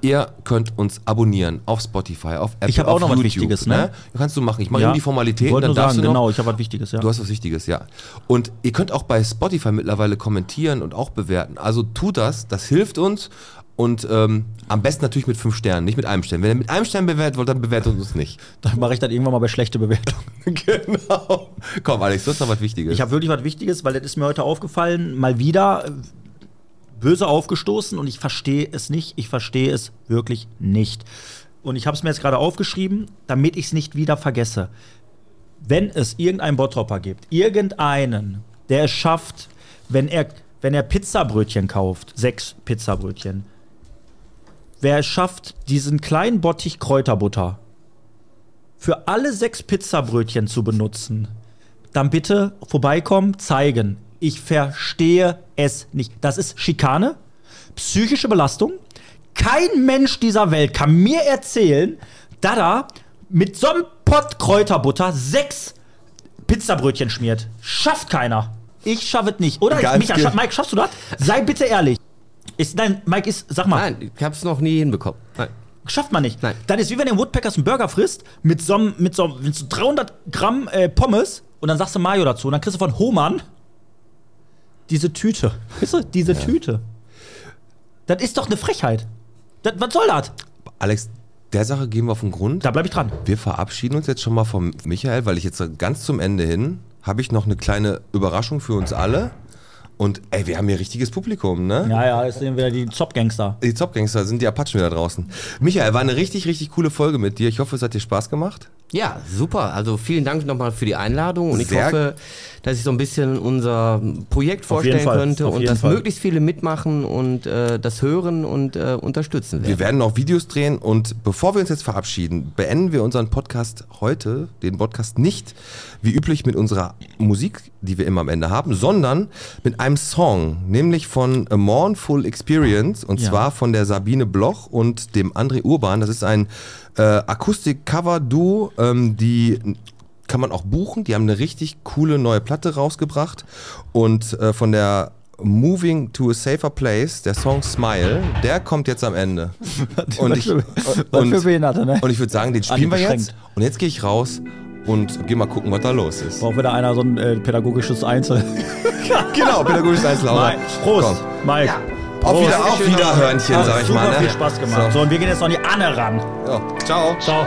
ihr könnt uns abonnieren auf Spotify, auf Apple, Ich hab auch noch was YouTube, Wichtiges, ne? Kannst du machen. Ich mache Ja. nur die Formalitäten, Ich wollte dann darfst sagen, du noch. genau, ich habe was Wichtiges, ja. Du hast was Wichtiges, ja. Und ihr könnt auch bei Spotify mittlerweile kommentieren und auch bewerten. Also tut das, das hilft uns. Und ähm, am besten natürlich mit fünf Sternen, nicht mit einem Stern. Wenn ihr mit einem Stern bewertet wollt, dann bewertet uns nicht. Dann mache ich dann irgendwann mal bei schlechte Bewertungen. *laughs* genau. Komm, Alex, du hast noch was Wichtiges. Ich habe wirklich was Wichtiges, weil das ist mir heute aufgefallen, mal wieder äh, böse aufgestoßen und ich verstehe es nicht. Ich verstehe es wirklich nicht. Und ich habe es mir jetzt gerade aufgeschrieben, damit ich es nicht wieder vergesse. Wenn es irgendeinen Bottropper gibt, irgendeinen, der es schafft, wenn er, wenn er Pizzabrötchen kauft, sechs Pizzabrötchen, wer es schafft, diesen kleinen Bottich Kräuterbutter für alle sechs Pizzabrötchen zu benutzen, dann bitte vorbeikommen, zeigen. Ich verstehe es nicht. Das ist Schikane, psychische Belastung. Kein Mensch dieser Welt kann mir erzählen, dass er mit so einem Pott Kräuterbutter sechs Pizzabrötchen schmiert. Schafft keiner. Ich schaffe es nicht. Oder, Ganz Micha, scha Mike, schaffst du das? Sei bitte ehrlich. Ist, nein, Mike, ist, sag mal. Nein, ich hab's noch nie hinbekommen. Nein. Schafft man nicht. Nein. Dann ist wie wenn der Woodpeckers einen Burger frisst mit so, mit so, mit so 300 Gramm äh, Pommes und dann sagst du Mayo dazu und dann kriegst du von Hohmann diese Tüte. *laughs* Weißt du, diese Tüte. Das ist doch eine Frechheit. Das, was soll das? Alex, der Sache gehen wir auf den Grund. Da bleib ich dran. Wir verabschieden uns jetzt schon mal vom Michael, weil ich jetzt ganz zum Ende hin habe ich noch eine kleine Überraschung für uns alle. Und ey, wir haben hier richtiges Publikum, ne? Ja, ja, jetzt sehen wir die Zop-Gangster. Die Zopgangster sind die Apachen wieder draußen. Michael, war eine richtig, richtig coole Folge mit dir. Ich hoffe, es hat dir Spaß gemacht. Ja, super. Also vielen Dank nochmal für die Einladung und ich Sehr- hoffe, dass ich so ein bisschen unser Projekt vorstellen könnte und dass Fall. möglichst viele mitmachen und äh, das hören und äh, unterstützen werden. Wir werden noch Videos drehen und bevor wir uns jetzt verabschieden, beenden wir unseren Podcast heute, den Podcast nicht wie üblich mit unserer Musik, die wir immer am Ende haben, sondern mit einem Song, nämlich von A Mournful Experience und Ja. zwar von der Sabine Bloch und dem André Urban. Das ist ein äh, Akustik-Cover-Duo, ähm, die kann man auch buchen. Die haben eine richtig coole neue Platte rausgebracht und äh, von der Moving to a Safer Place, der Song Smile, der kommt jetzt am Ende. *laughs* Und ich, und, ne? und ich würde sagen, den spielen wir jetzt. Und jetzt gehe ich raus und gehe mal gucken, was da los ist. Braucht wieder einer so ein äh, pädagogisches Einzel. *laughs* Genau, pädagogisches. Mike, Prost, Komm. Mike. Auf, wieder, auf Wiederhörnchen, sag ich mal. Ne? viel Spaß gemacht. So. und wir gehen jetzt noch an die Anne ran. So. Ja. Ciao. Ciao.